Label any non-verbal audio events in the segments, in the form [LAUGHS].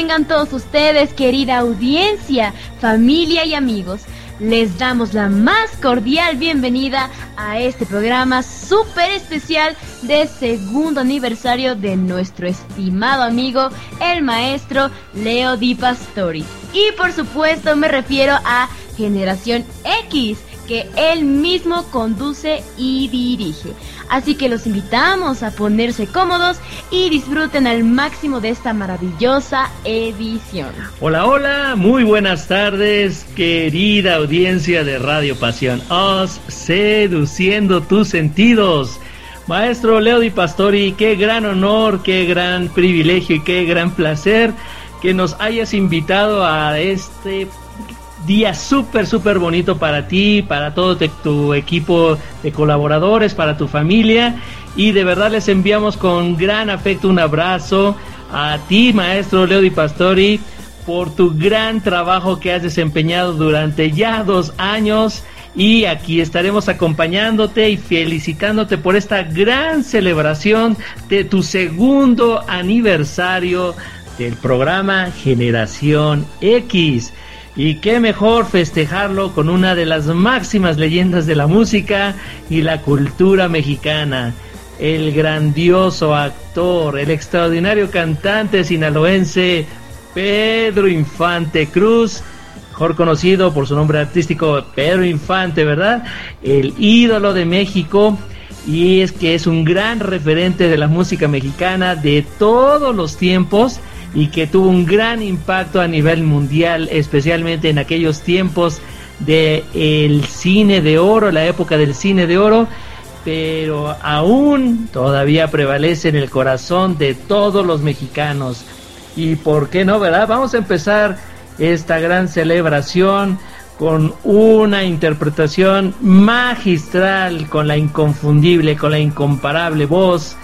tengan todos ustedes, querida audiencia, familia y amigos. Les damos la más cordial bienvenida a este programa súper especial de segundo aniversario de nuestro estimado amigo, el maestro Leo Di Pastori. Y por supuesto me refiero a Generación X, que él mismo conduce y dirige. Así que los invitamos a ponerse cómodos y disfruten al máximo de esta maravillosa edición. Hola, hola, muy buenas tardes, querida audiencia de Radio Pasión. Os seduciendo tus sentidos. Maestro Leo Di Pastori, qué gran honor, qué gran privilegio y qué gran placer que nos hayas invitado a este día súper, súper bonito para ti, para todo tu equipo de colaboradores, para tu familia. Y de verdad les enviamos con gran afecto un abrazo a ti, maestro Leo Di Pastori, por tu gran trabajo que has desempeñado durante ya dos años. Y aquí estaremos acompañándote y felicitándote por esta gran celebración de tu segundo aniversario del programa Generación X. Y qué mejor festejarlo con una de las máximas leyendas de la música y la cultura mexicana. El grandioso actor, el extraordinario cantante sinaloense Pedro Infante Cruz, mejor conocido por su nombre artístico Pedro Infante, ¿verdad? El ídolo de México y es que es un gran referente de la música mexicana de todos los tiempos y que tuvo un gran impacto a nivel mundial, especialmente en aquellos tiempos del el cine de oro, la época del cine de oro, pero aún todavía prevalece en el corazón de todos los mexicanos. Y por qué no, ¿verdad? Vamos a empezar esta gran celebración con una interpretación magistral, con la inconfundible, con la incomparable voz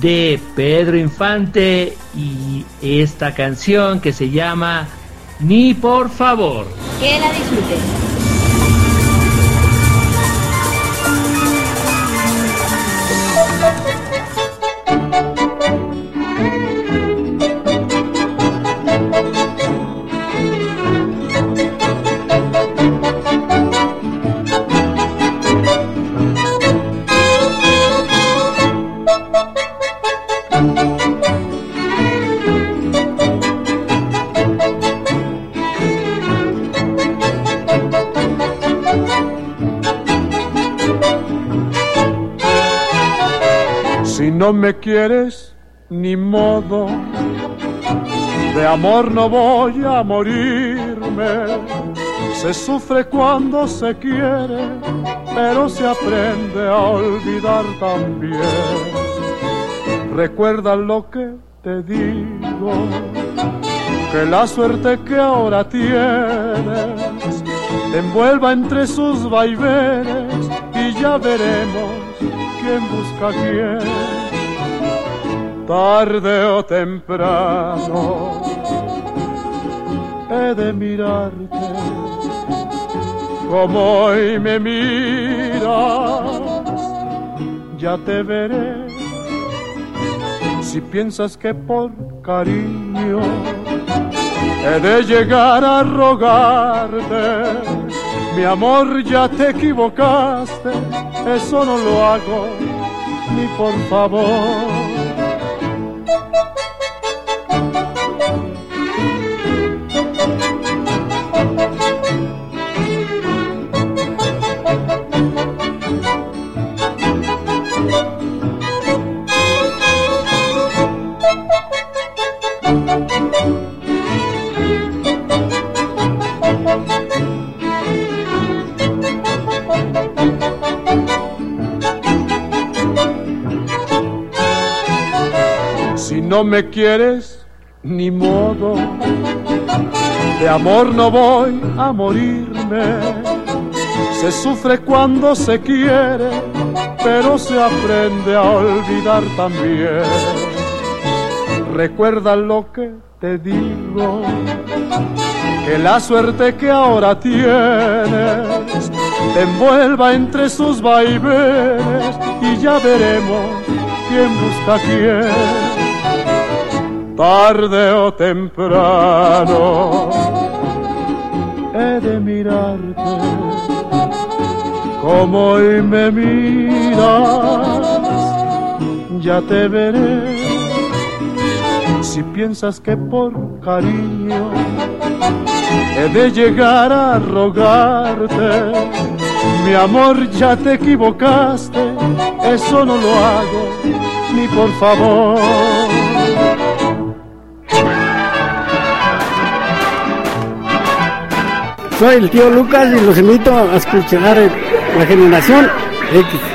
de Pedro Infante y esta canción que se llama Ni por favor. Que la disfruten. No me quieres ni modo, de amor no voy a morirme. Se sufre cuando se quiere, pero se aprende a olvidar también. Recuerda lo que te digo, que la suerte que ahora tienes te envuelva entre sus vaivenes y ya veremos quién busca quién tarde o temprano he de mirarte como hoy me miras, ya te veré. Si piensas que por cariño he de llegar a rogarte, mi amor ya te equivocaste, eso no lo hago ni por favor no me quieres, ni modo. De amor no voy a morirme. Se sufre cuando se quiere, pero se aprende a olvidar también. Recuerda lo que te digo, que la suerte que ahora tienes te envuelva entre sus vaivenes y ya veremos quién busca quién tarde o temprano, he de mirarte como hoy me miras, ya te veré. Si piensas que por cariño he de llegar a rogarte, mi amor ya te equivocaste, eso no lo hago ni por favor. Soy el tío Lucas y los invito a escuchar la generación X.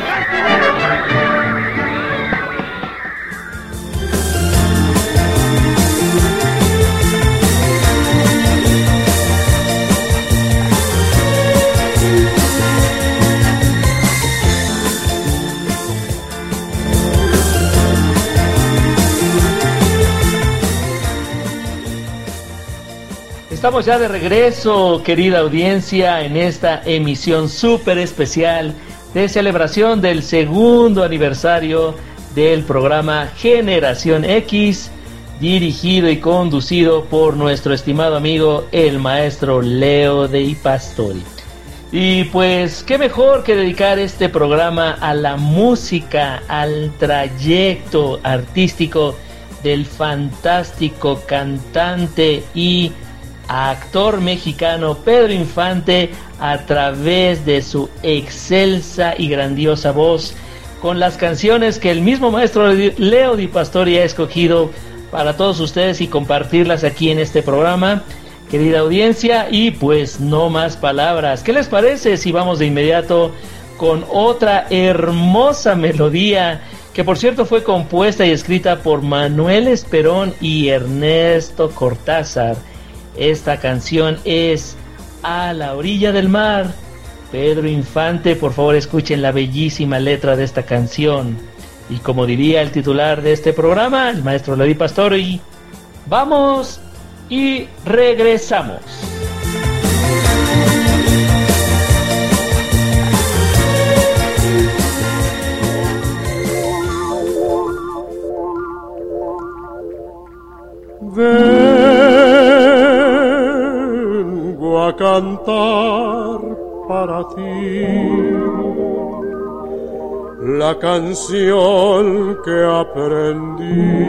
Estamos ya de regreso, querida audiencia, en esta emisión súper especial de celebración del segundo aniversario del programa Generación X, dirigido y conducido por nuestro estimado amigo el maestro Leo de Pastori. Y pues, qué mejor que dedicar este programa a la música, al trayecto artístico del fantástico cantante y actor mexicano Pedro Infante a través de su excelsa y grandiosa voz con las canciones que el mismo maestro Leo Di Pastori ha escogido para todos ustedes y compartirlas aquí en este programa. Querida audiencia, y pues no más palabras. ¿Qué les parece si vamos de inmediato con otra hermosa melodía que por cierto fue compuesta y escrita por Manuel Esperón y Ernesto Cortázar? Esta canción es A la orilla del mar. Pedro Infante, por favor escuchen la bellísima letra de esta canción. Y como diría el titular de este programa, el maestro Levi Pastori, vamos y regresamos. Cantar para ti la canción que aprendí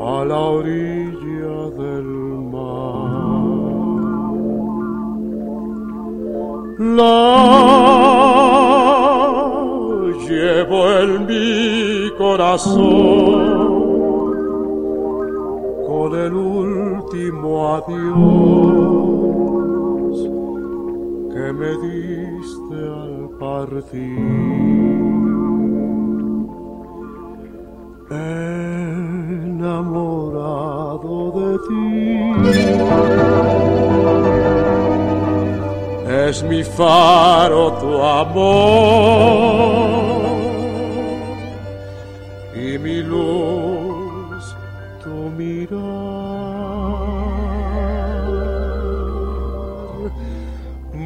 a la orilla del mar. La llevo en mi corazón con el último adiós que me diste al partir. Enamorado de ti. Es mi faro tu amor y mi luz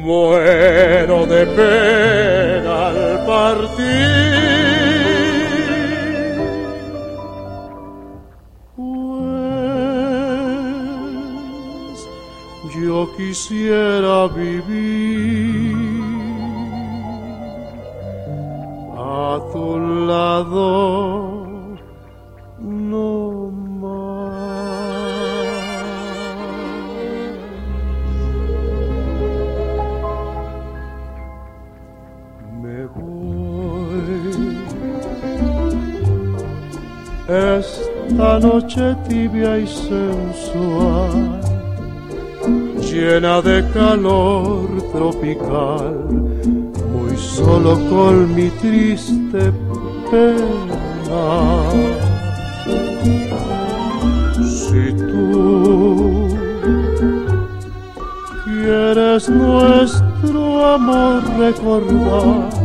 Muero de pena al partir. Pues yo quisiera vivir a tu lado no esta noche tibia y sensual, llena de calor tropical, muy solo con mi triste pena. Si tú quieres nuestro amor recordar,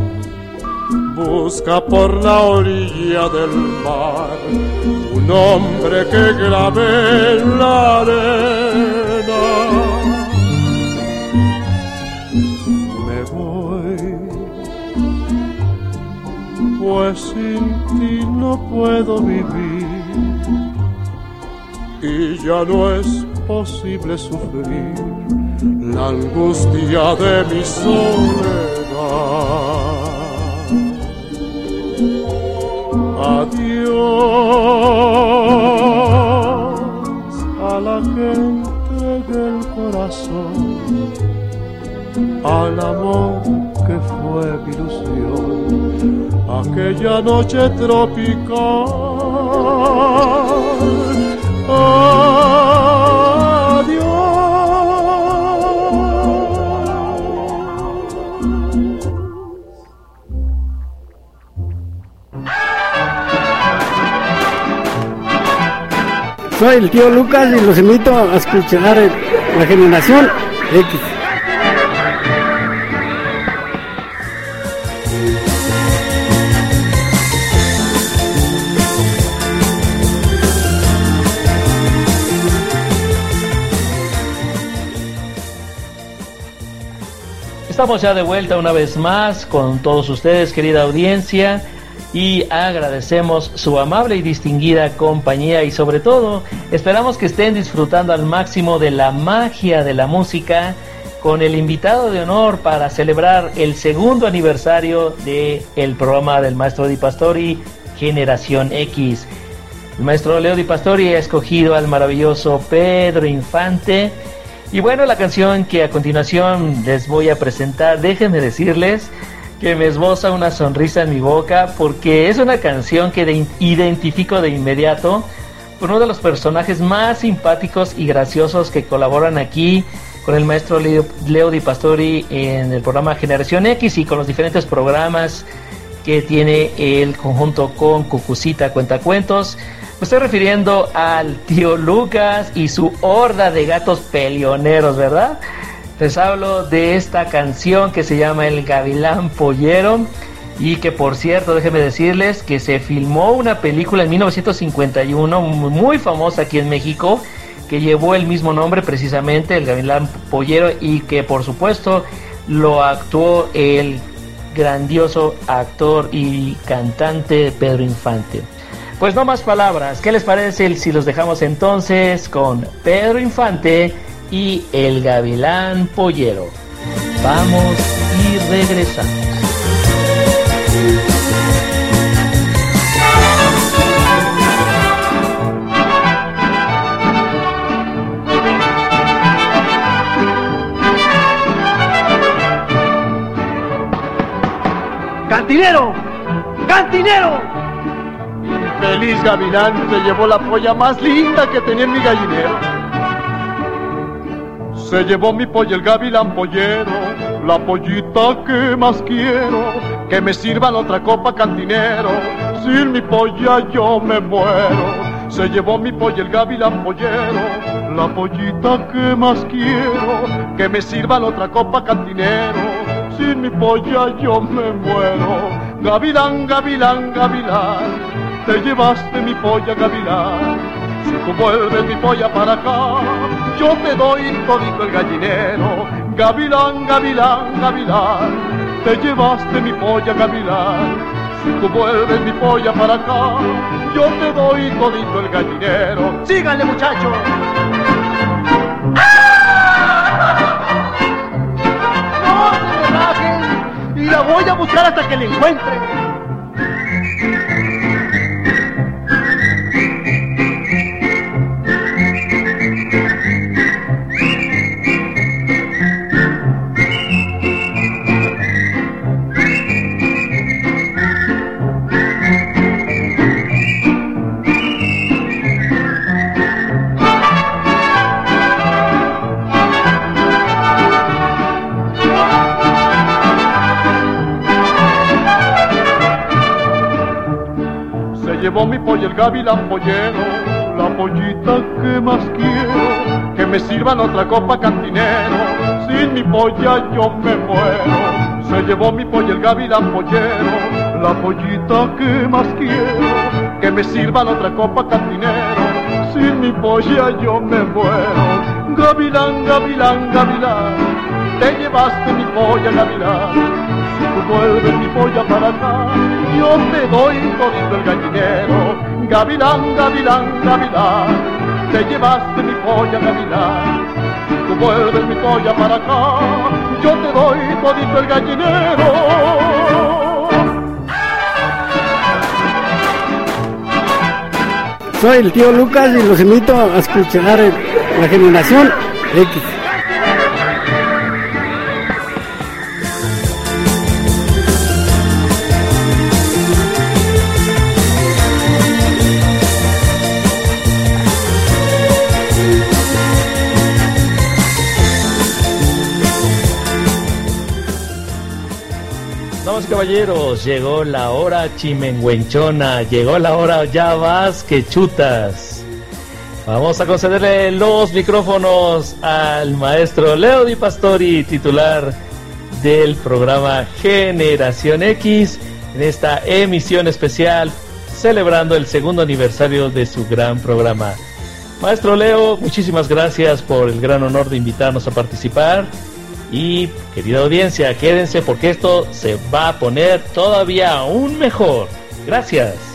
busca por la orilla del mar un hombre que grave en la arena. Me voy, pues sin ti no puedo vivir y ya no es posible sufrir la angustia de mi soledad. Adiós a la gente del corazón, al amor que fue ilusión, aquella noche tropical soy el tío Lucas y los invito a escuchar la generación X. Estamos ya de vuelta una vez más con todos ustedes, querida audiencia, y agradecemos su amable y distinguida compañía y sobre todo esperamos que estén disfrutando al máximo de la magia de la música con el invitado de honor para celebrar el segundo aniversario del el programa del maestro Di Pastori Generación X. El maestro Leo Di Pastori ha escogido al maravilloso Pedro Infante y bueno, la canción que a continuación les voy a presentar, déjenme decirles que me esboza una sonrisa en mi boca porque es una canción que identifico de inmediato con uno de los personajes más simpáticos y graciosos que colaboran aquí con el maestro Leo, Leo Di Pastori en el programa Generación X y con los diferentes programas que tiene el conjunto con Cucucita Cuentacuentos. Me estoy refiriendo al tío Lucas y su horda de gatos peleoneros, ¿verdad? Les hablo de esta canción que se llama El Gavilán Pollero y que por cierto, déjenme decirles que se filmó una película en 1951 muy famosa aquí en México que llevó el mismo nombre precisamente, El Gavilán Pollero y que por supuesto lo actuó el grandioso actor y cantante Pedro Infante. Pues no más palabras. ¿Qué les parece si los dejamos entonces con Pedro Infante y el Gavilán Pollero? Vamos y regresamos. ¡Cantinero! ¡Cantinero! Feliz gavilán se llevó la polla más linda que tenía en mi gallinero. Se llevó mi polla el gavilán pollero, la pollita que más quiero, que me sirvan otra copa cantinero, sin mi polla yo me muero. Se llevó mi polla el gavilán pollero, la pollita que más quiero, que me sirvan otra copa cantinero, sin mi polla yo me muero. Gavilán, gavilán, gavilán te llevaste mi polla gavilán. Si tú vuelves mi polla para acá, yo te doy todito el gallinero. Gavilán, gavilán, gavilán, te llevaste mi polla gavilán. Si tú vuelves mi polla para acá, yo te doy todito el gallinero. Síganle muchachos. No se me y la voy a buscar hasta que la encuentre. Gavilán pollero, la pollita que más quiero, que me sirvan otra copa cantinero, sin mi polla yo me muero. Se llevó mi pollo el gavilán pollero, la pollita que más quiero, que me sirvan otra copa cantinero, sin mi polla yo me muero. Gavilán, gavilán, gavilán, te llevaste mi polla gavilán si tú vuelves mi polla para acá, yo te doy todito el gallinero. Gavilán, gavilán, gavilán, te llevaste mi polla gavilán. Tú vuelves mi polla para acá, yo te doy todito el gallinero. Soy el tío Lucas y los invito a escuchar la generación X. llegó la hora chimenguenchona, llegó la hora ya vas que chutas. Vamos a concederle los micrófonos al maestro Leo Di Pastori, titular del programa Generación X, en esta emisión especial celebrando el segundo aniversario de su gran programa. Maestro Leo, muchísimas gracias por el gran honor de invitarnos a participar y querida audiencia, quédense porque esto se va a poner todavía aún mejor. Gracias.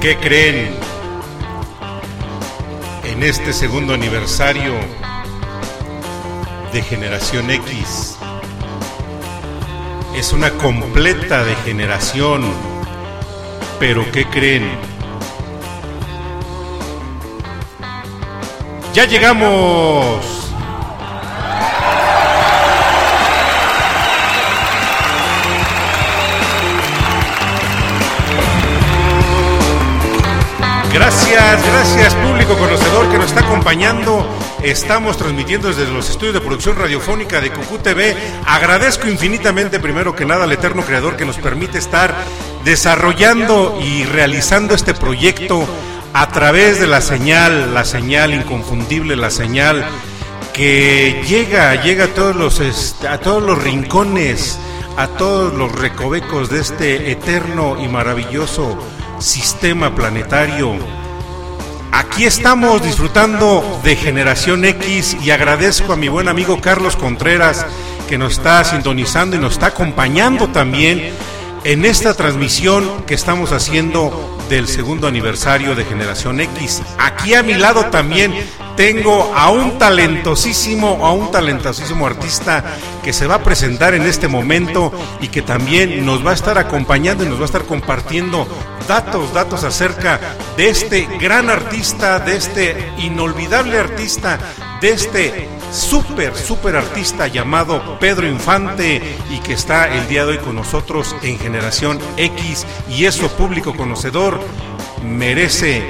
¿Qué creen? En este segundo aniversario de Generación X. Es una completa degeneración, pero ¿qué creen? Ya llegamos Gracias, gracias público conocedor que nos está acompañando. Estamos transmitiendo desde los estudios de producción radiofónica de Cucú TV. Agradezco infinitamente primero que nada al eterno creador que nos permite estar desarrollando y realizando este proyecto a través de la señal, la señal inconfundible, la señal que llega, llega a todos los, a todos los rincones, a todos los recovecos de este eterno y maravilloso sistema planetario. Aquí estamos disfrutando de Generación X y agradezco a mi buen amigo Carlos Contreras que nos está sintonizando y nos está acompañando también en esta transmisión que estamos haciendo del segundo aniversario de Generación X. Aquí a mi lado también tengo a un talentosísimo, a un talentosísimo artista que se va a presentar en este momento y que también nos va a estar acompañando y nos va a estar compartiendo datos, datos acerca de este gran artista, de este inolvidable artista, de este súper, súper artista llamado Pedro Infante y que está el día de hoy con nosotros en Generación X y eso público conocedor merece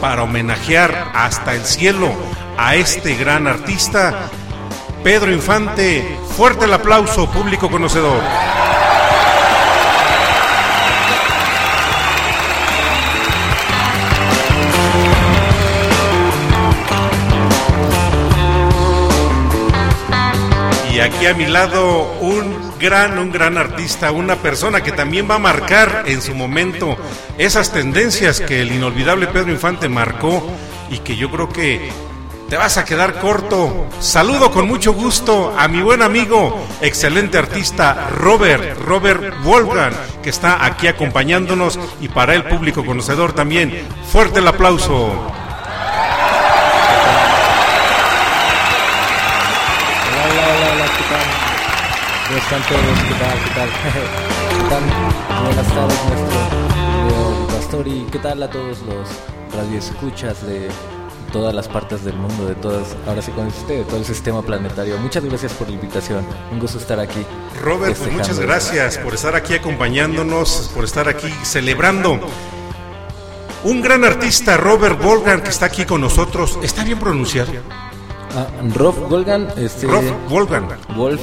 para homenajear hasta el cielo a este gran artista, Pedro Infante. Fuerte el aplauso, público conocedor. Y aquí a mi lado un gran, un gran artista, una persona que también va a marcar en su momento esas tendencias que el inolvidable Pedro Infante marcó y que yo creo que te vas a quedar corto. Saludo con mucho gusto a mi buen amigo, excelente artista Robert, Robert Wolfgang, que está aquí acompañándonos y para el público conocedor también. Fuerte el aplauso. ¿Cómo están todos? ¿Qué tal? ¿Qué tal? [LAUGHS] ¿Qué tal? Buenas tardes, nuestro Pastori. ¿Qué tal a todos los radioescuchas de todas las partes del mundo, de todas, ahora sí con usted, de todo el sistema planetario? Muchas gracias por la invitación. Un gusto estar aquí. Robert, pues muchas gracias por estar aquí acompañándonos, por estar aquí celebrando. Un gran artista, Robert Volgan, que está aquí con nosotros. ¿Está bien pronunciado? Ah, Rolf Wolfgang, este, Rolf Wolfgang. Wolf,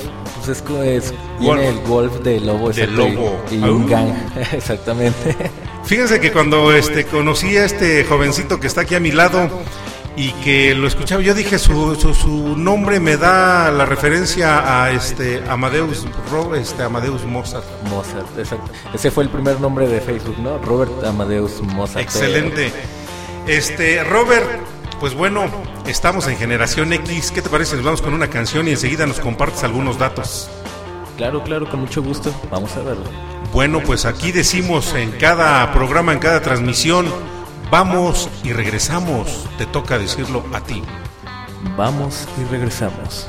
pues es, es el Wolf de lobo, de lobo. y, un gang, [LAUGHS] exactamente. Fíjense que cuando este conocí a este jovencito que está aquí a mi lado y que lo escuchaba, yo dije su, su, nombre me da la referencia a este Amadeus este Amadeus Mozart. Mozart, exacto. Ese fue el primer nombre de Facebook, ¿no? Robert Amadeus Mozart. Excelente. Este Robert pues bueno, estamos en Generación X. ¿Qué te parece? Nos vamos con una canción y enseguida nos compartes algunos datos. Claro, claro, con mucho gusto. Vamos a verlo. Bueno, pues aquí decimos en cada programa, en cada transmisión, vamos y regresamos. Te toca decirlo a ti. Vamos y regresamos.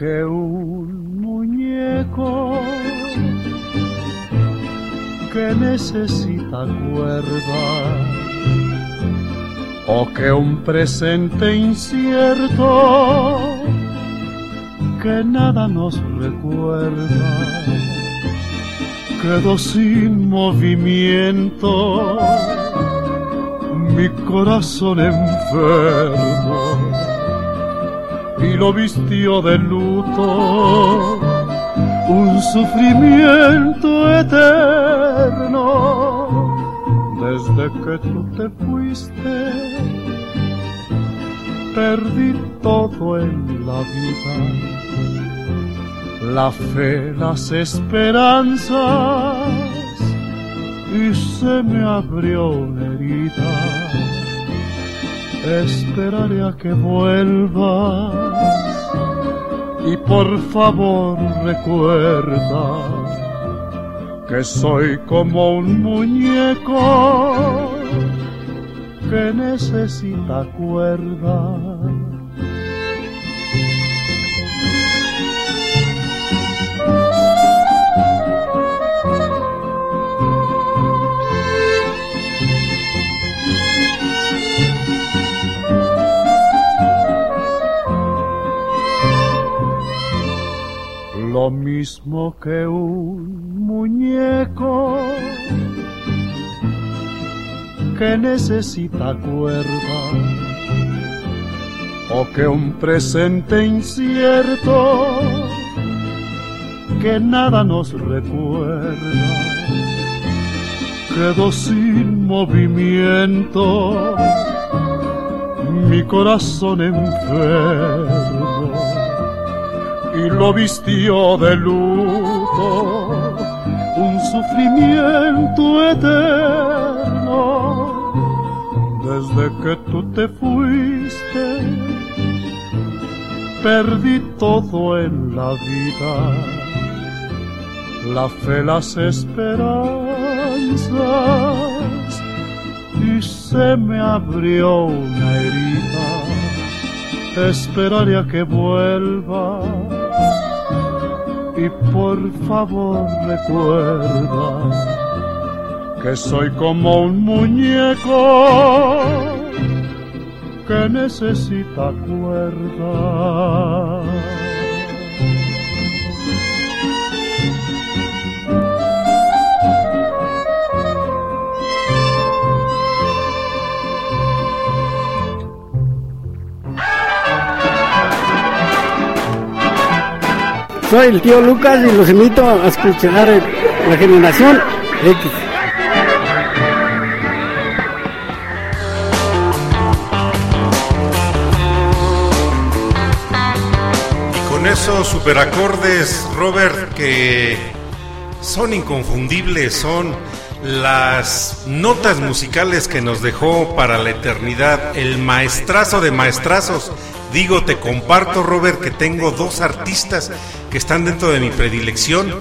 Que un muñeco que necesita cuerda o que un presente incierto que nada nos recuerda quedó sin movimiento mi corazón enfermo y lo vistió de un sufrimiento eterno. Desde que tú te fuiste, perdí todo en la vida, la fe, las esperanzas, y se me abrió una herida. Esperaré a que vuelvas y por favor recuerda que soy como un muñeco que necesita cuerda lo mismo que un muñeco que necesita cuerda o que un presente incierto que nada nos recuerda. Quedó sin movimiento mi corazón enfermo lo vistió de luto, un sufrimiento eterno. Desde que tú te fuiste, perdí todo en la vida, la fe, las esperanzas, y se me abrió una herida. Esperaré a que vuelva y por favor recuerda que soy como un muñeco que necesita cuerda. Soy el tío Lucas y los invito a escuchar la generación X. Y con esos superacordes, Robert, que son inconfundibles, son las notas musicales que nos dejó para la eternidad el maestrazo de maestrazos. Digo, te comparto, Robert, que tengo dos artistas que están dentro de mi predilección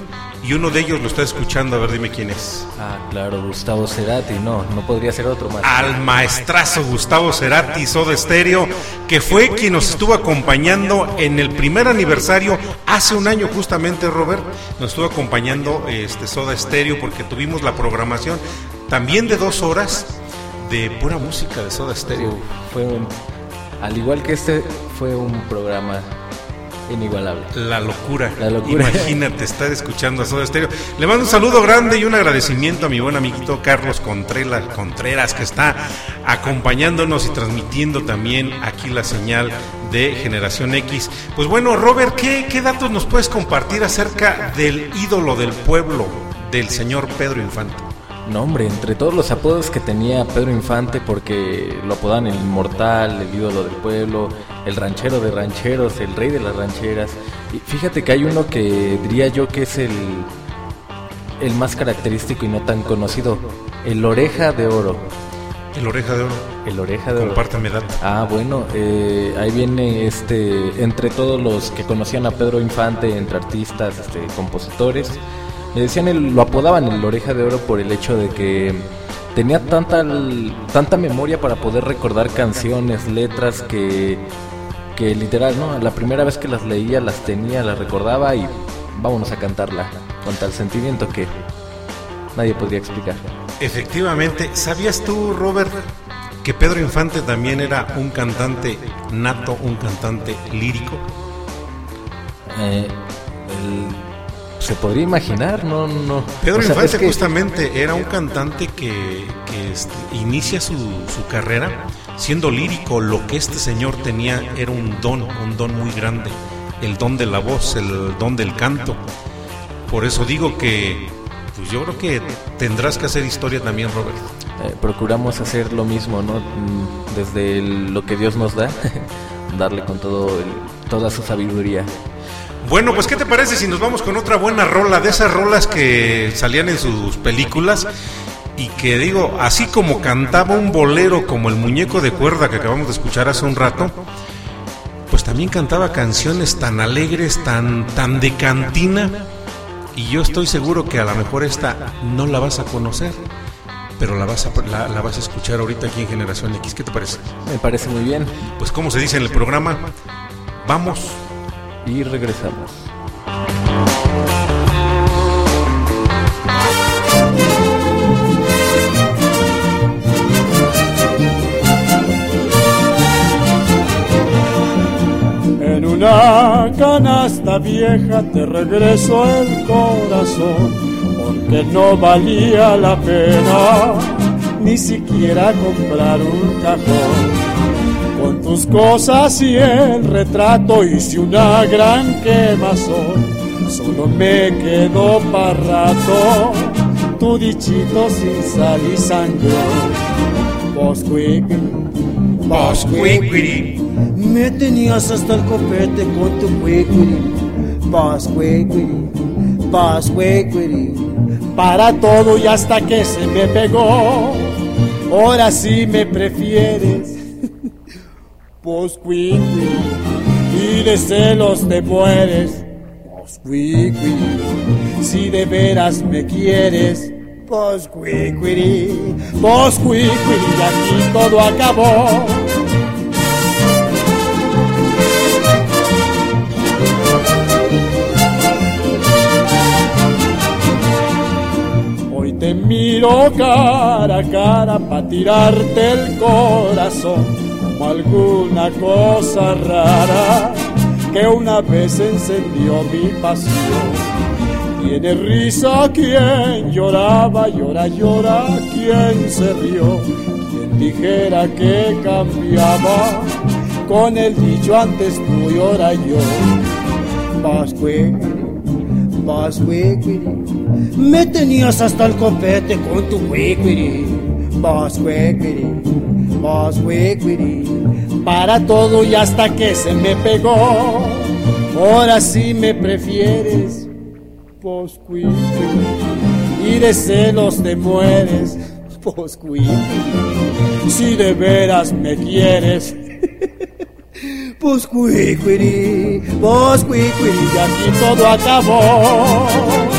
y uno de ellos lo está escuchando. A ver, dime quién es. Ah, claro, Gustavo Cerati. No, no podría ser otro más. Al maestrazo Gustavo Cerati, Soda Stereo, que fue quien nos estuvo acompañando en el primer aniversario hace un año justamente, Robert. Nos estuvo acompañando este Soda Stereo porque tuvimos la programación también de dos horas de pura música de Soda Stereo. fue un, al igual que este, fue un programa inigualable. La locura. La locura. Imagínate estar escuchando a Soda Stereo. Le mando un saludo grande y un agradecimiento a mi buen amiguito Carlos Contreras, Contreras que está acompañándonos y transmitiendo también aquí la señal de Generación X. Pues bueno, Robert, ¿qué, qué datos nos puedes compartir acerca del ídolo del pueblo, del señor Pedro Infante? No, hombre, entre todos los apodos que tenía Pedro Infante, porque lo apodan el inmortal, el ídolo del pueblo, el ranchero de rancheros, el rey de las rancheras. Y fíjate que hay uno que diría yo que es el, el más característico y no tan conocido, el oreja de oro. El oreja de oro. El oreja de oro. Compárteme datos. Ah, bueno, eh, ahí viene este, entre todos los que conocían a Pedro Infante, entre artistas, este, compositores le decían, lo apodaban el oreja de oro por el hecho de que tenía tanta, tanta memoria para poder recordar canciones, letras que, que literal, ¿no? La primera vez que las leía, las tenía, las recordaba y vámonos a cantarla con tal sentimiento que nadie podría explicar. Efectivamente, ¿sabías tú, Robert, que Pedro Infante también era un cantante nato, un cantante lírico? Eh, el se podría imaginar, no, no. Pedro Infante justamente era un cantante que, este, inicia su, su, carrera siendo lírico. Lo que este señor tenía era un don, un don muy grande, el don de la voz, el don del canto. Por eso digo que, pues yo creo que tendrás que hacer historia también, Robert. Eh, procuramos hacer lo mismo, ¿no? Desde lo que Dios nos da, [LAUGHS] darle con todo toda su sabiduría. Bueno, pues ¿qué te parece si nos vamos con otra buena rola de esas rolas que salían en sus películas? Y que digo, así como cantaba un bolero como el muñeco de cuerda que acabamos de escuchar hace un rato, pues también cantaba canciones tan alegres, tan, tan de cantina. Y yo estoy seguro que a lo mejor esta no la vas a conocer, pero la vas a, la, la vas a escuchar ahorita aquí en Generación X. ¿Qué te parece? Me parece muy bien. Pues como se dice en el programa, vamos y regresamos. En una canasta vieja te regreso el corazón, porque no valía la pena ni siquiera comprar un cajón con tus cosas y el retrato hice una gran quemazón. Solo me quedó para rato tu dichito sin sal y sangre. Vos vos me tenías hasta el copete con tu quiquiri. Vos vos para todo y hasta que se me pegó. Ahora sí me prefieres y de celos te mueres. si de veras me quieres. Posquiquiri, y aquí todo acabó. Hoy te miro cara a cara para tirarte el corazón alguna cosa rara que una vez encendió mi pasión. Tiene risa quien lloraba, llora, llora quien se rió, quien dijera que cambiaba con el dicho antes tú y ahora yo. Pascue, Pascue, me tenías hasta el copete con tu cuiquiri, Pascue, para todo y hasta que se me pegó. Ahora sí me prefieres, Posqui, y de celos te mueres, Posqui, si de veras me quieres. [LAUGHS] Posqui, Posqui, y aquí todo acabó.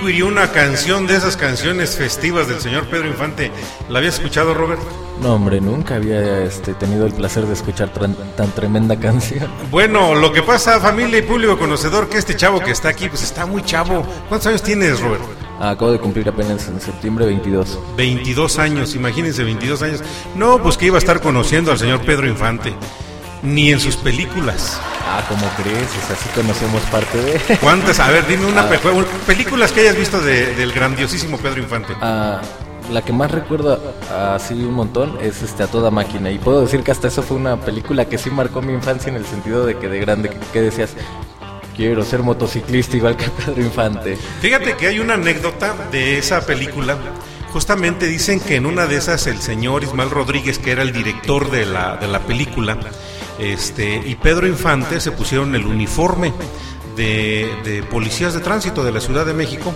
Posquiquiri, una canción de esas canciones festivas del señor Pedro Infante. ¿La habías escuchado, Robert? No, hombre, nunca había este, tenido el placer de escuchar tan, tan tremenda canción. Bueno, lo que pasa, familia y público conocedor, que este chavo que está aquí, pues está muy chavo. ¿Cuántos años tienes, Robert? Acabo de cumplir apenas en septiembre 22. 22 años, imagínense, 22 años. No, pues que iba a estar conociendo al señor Pedro Infante. Ni en sus películas. Ah, ¿cómo crees? O sea, sí conocemos parte de... [LAUGHS] ¿Cuántas? A ver, dime una Ah. pe- películas que hayas visto de- del grandiosísimo Pedro Infante. Ah, la que más recuerdo así un montón es este a toda máquina y puedo decir que hasta eso fue una película que sí marcó mi infancia en el sentido de que de grande que, que decías quiero ser motociclista igual que Pedro Infante. Fíjate que hay una anécdota de esa película. Justamente dicen que en una de esas el señor Ismael Rodríguez, que era el director de la, de la película, este, y Pedro Infante se pusieron el uniforme de, policías de tránsito de la Ciudad de México.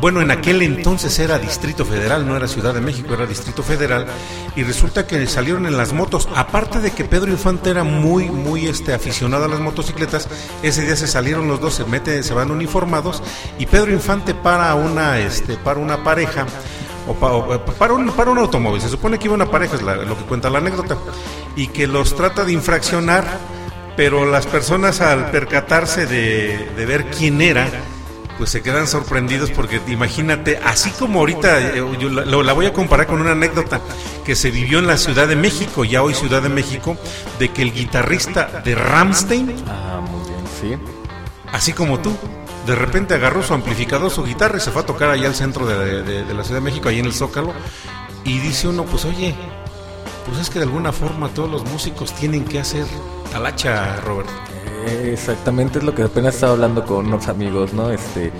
Bueno, en aquel entonces era Distrito Federal, no era Ciudad de México, era Distrito Federal. Y resulta que salieron en las motos. Aparte de que Pedro Infante era muy, muy este, aficionado a las motocicletas, ese día se salieron los dos, se mete, se van uniformados. Y Pedro Infante para una, este, para una pareja. O, pa- o para, un, para un automóvil, se supone que iba una pareja, es la- lo que cuenta la anécdota, y que los trata de infraccionar, pero las personas al percatarse de, de ver quién era, pues se quedan sorprendidos porque imagínate, así como ahorita, eh, yo la, voy a comparar con una anécdota que se vivió en la Ciudad de México, ya hoy Ciudad de México, de que el guitarrista de Ramstein, Ah, muy bien, sí. así como tú, de repente agarró su amplificador, su guitarra y se fue a tocar allá al centro de, la Ciudad de México, ahí en el Zócalo, y dice uno, pues oye, pues es que de alguna forma todos los músicos tienen que hacer talacha, Robert. Eh, Exactamente es lo que apenas estaba hablando con unos amigos, ¿no? Este,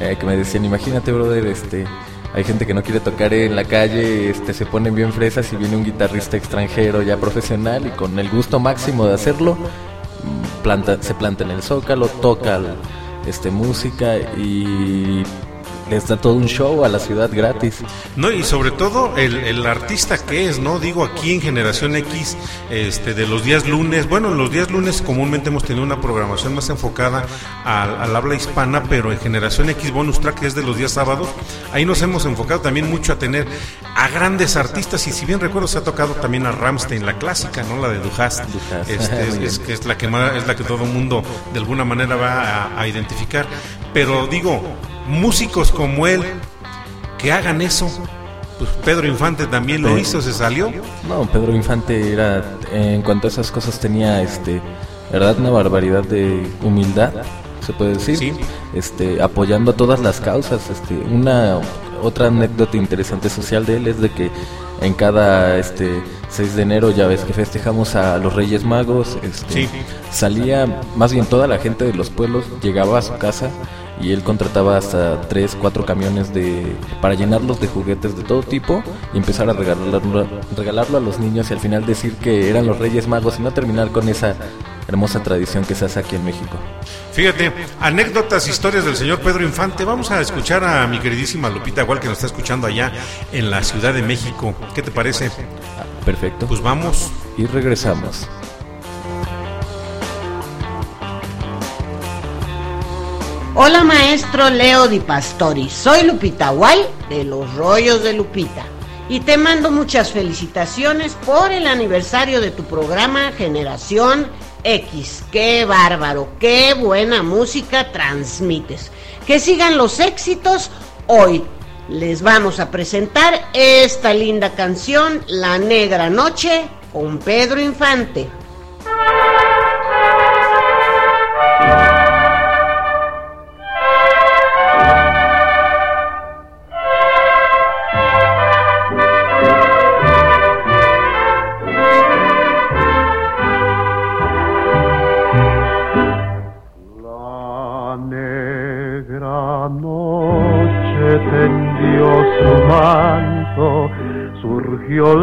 eh, que me decían, imagínate, brother, este, hay gente que no quiere tocar en la calle, este, se ponen bien fresas y viene un guitarrista extranjero ya profesional y con el gusto máximo de hacerlo, planta, se planta en el zócalo, toca este, música y les da todo un show a la ciudad gratis. No, y sobre todo el, el artista que es, ¿no? Digo, aquí en Generación X, este, de los días lunes, bueno, en los días lunes comúnmente hemos tenido una programación más enfocada al, al habla hispana, pero en Generación X Bonus Track, que es de los días sábados, ahí nos hemos enfocado también mucho a tener a grandes artistas, y si bien recuerdo, se ha tocado también a Ramstein, la clásica, ¿no? La de Duhast, Duhast. este, [LAUGHS] es, la que más, es la que todo el mundo de alguna manera va a, a identificar. Pero digo, músicos como él que hagan eso, pues Pedro Infante también lo hizo, se salió. No, Pedro Infante era, en cuanto a esas cosas, tenía, este, verdad, una barbaridad de humildad, se puede decir, Sí. este, apoyando a todas las causas. Este, una otra anécdota interesante social de él es de que en cada, este, 6 de enero ya ves que festejamos a los Reyes Magos, este, Sí. salía, más bien toda la gente de los pueblos llegaba a su casa y él contrataba hasta tres, cuatro camiones de para llenarlos de juguetes de todo tipo y empezar a regalarlo, regalarlo a los niños y al final decir que eran los Reyes Magos y no terminar con esa hermosa tradición que se hace aquí en México. Fíjate, anécdotas, historias del señor Pedro Infante. Vamos a escuchar a mi queridísima Lupita, igual que nos está escuchando allá en la Ciudad de México. ¿Qué te parece? Ah, Perfecto. Pues vamos. y regresamos. Hola maestro Leo Di Pastori, soy Lupita Guay de los Rollos de Lupita y te mando muchas felicitaciones por el aniversario de tu programa Generación X. Qué bárbaro, qué buena música transmites. Que sigan los éxitos. Hoy les vamos a presentar esta linda canción, La Negra Noche, con Pedro Infante.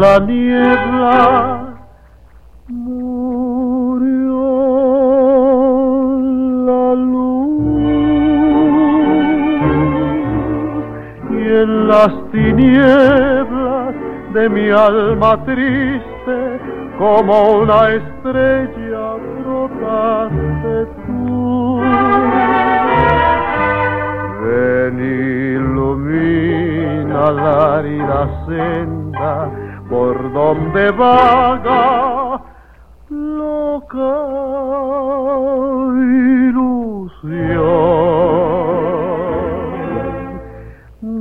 La niebla. Murió la luz y en las tinieblas de mi alma triste como una estrella brotaste tú. Ven ilumina la por donde vaga loca ilusión.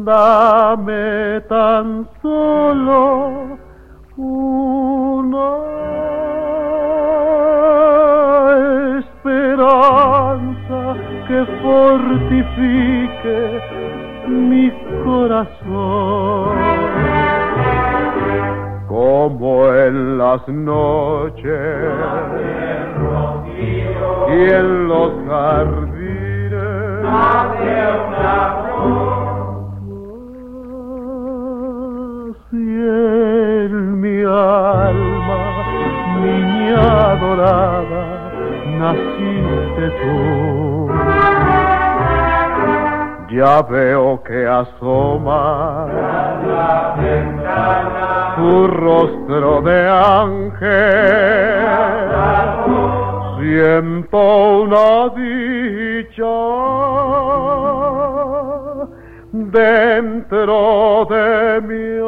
Dame tan solo una esperanza que fortifique mi corazón. Como en las noches y en los jardines. Si en mi alma, niña adorada, naciste tú. Ya veo que asoma tu rostro de ángel. Siento una dicha dentro de mi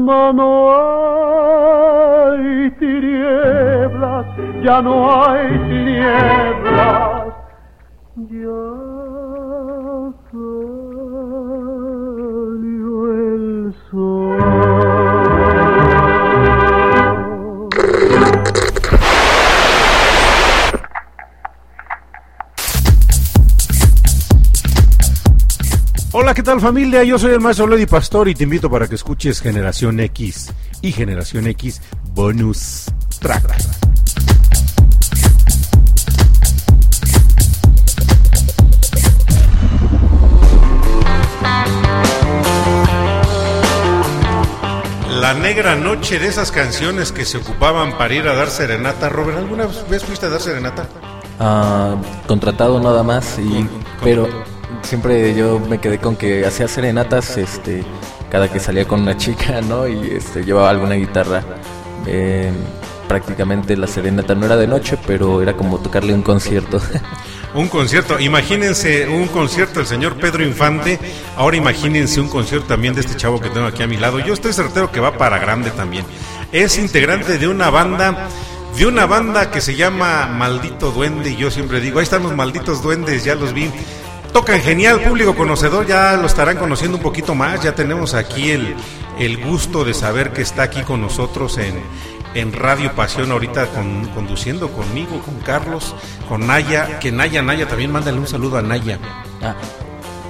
alma no hay tinieblas, ya no hay tinieblas, Hola, ¿qué tal familia? Yo soy el maestro Lady Pastor y te invito para que escuches Generación X y Generación X Bonus Track. La negra noche de esas canciones que se ocupaban para ir a dar serenata. Robert, ¿alguna vez fuiste a dar serenata? Ah, contratado nada más, y, Con- pero siempre yo me quedé con que hacía serenatas este, cada que salía con una chica, [LAUGHS] ¿no? Y este, llevaba alguna guitarra. Eh, prácticamente la serenata no era de noche, pero era como tocarle un concierto. [LAUGHS] Un concierto, imagínense un concierto del señor Pedro Infante, ahora imagínense un concierto también de este chavo que tengo aquí a mi lado. Yo estoy certero que va para grande también. Es integrante de una banda, de una banda que se llama Maldito Duende, y yo siempre digo, ahí están los malditos duendes, ya los vi. Tocan genial, público conocedor, ya lo estarán conociendo un poquito más, ya tenemos aquí el, el gusto de saber que está aquí con nosotros en, en Radio Pasión ahorita con- conduciendo conmigo, con Carlos, con Naya, que Naya, Naya, también mándale un saludo a Naya. Ah,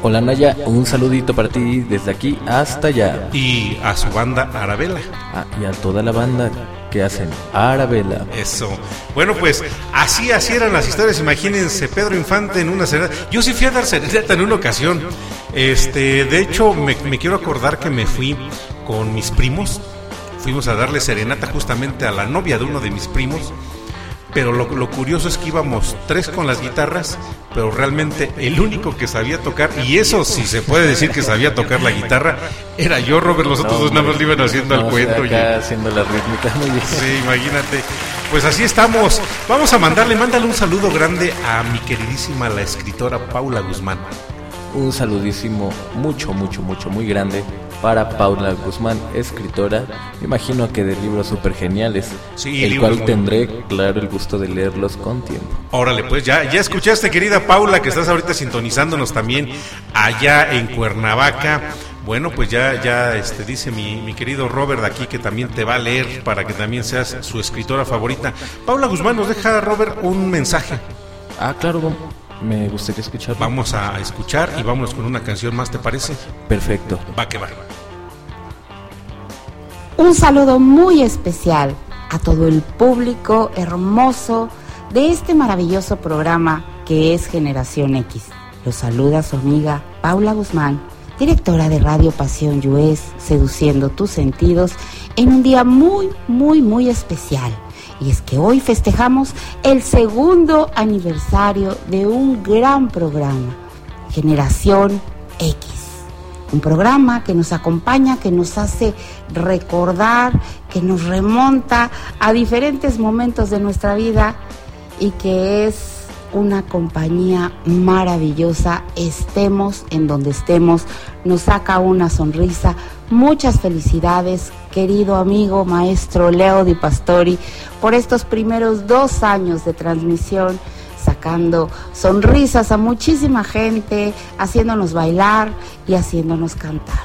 hola Naya, un saludito para ti desde aquí hasta allá. Y a su banda Arabela. Ah, y a toda la banda que hacen Arabella. Eso. Bueno, pues así, así eran las historias. Imagínense, Pedro Infante en una serenata. Yo sí fui a dar serenata en una ocasión. Este, de hecho, me, me quiero acordar que me fui con mis primos. Fuimos a darle serenata justamente a la novia de uno de mis primos. Pero lo, lo curioso es que íbamos tres con las guitarras, pero realmente el único que sabía tocar, y eso sí se puede decir que sabía tocar la guitarra, era yo, Robert. Los otros dos nada más le iban haciendo al No, cuento. y- haciendo la rítmica muy bien. Sí, imagínate. Pues así estamos. Vamos a mandarle, mándale un saludo grande a mi queridísima la escritora Paula Guzmán. Un saludísimo, mucho, mucho, mucho, muy grande para Paula Guzmán, escritora. Me imagino que de libros súper geniales, Sí, el cual tendré, claro, el gusto de leerlos con tiempo. Órale, pues ya, ya escuchaste, querida Paula, que estás ahorita sintonizándonos también allá en Cuernavaca. Bueno, pues ya, ya este, dice mi, mi querido Robert aquí que también te va a leer para que también seas su escritora favorita. Paula Guzmán nos deja, Robert, un mensaje. Ah, claro, me gustaría escucharlo. Vamos a escuchar y vámonos con una canción más, ¿te parece? Perfecto. Va que va. Un saludo muy especial a todo el público hermoso de este maravilloso programa que es Generación X. Los saluda su amiga Paula Guzmán, directora de Radio Pasión US, seduciendo tus sentidos en un día muy, muy, muy especial. Y es que hoy festejamos el segundo aniversario de un gran programa, Generación X. Un programa que nos acompaña, que nos hace recordar, que nos remonta a diferentes momentos de nuestra vida y que es una compañía maravillosa, estemos en donde estemos, nos saca una sonrisa. Muchas felicidades, querido amigo maestro Leo Di Pastori, por estos primeros dos años de transmisión, sacando sonrisas a muchísima gente, haciéndonos bailar y haciéndonos cantar.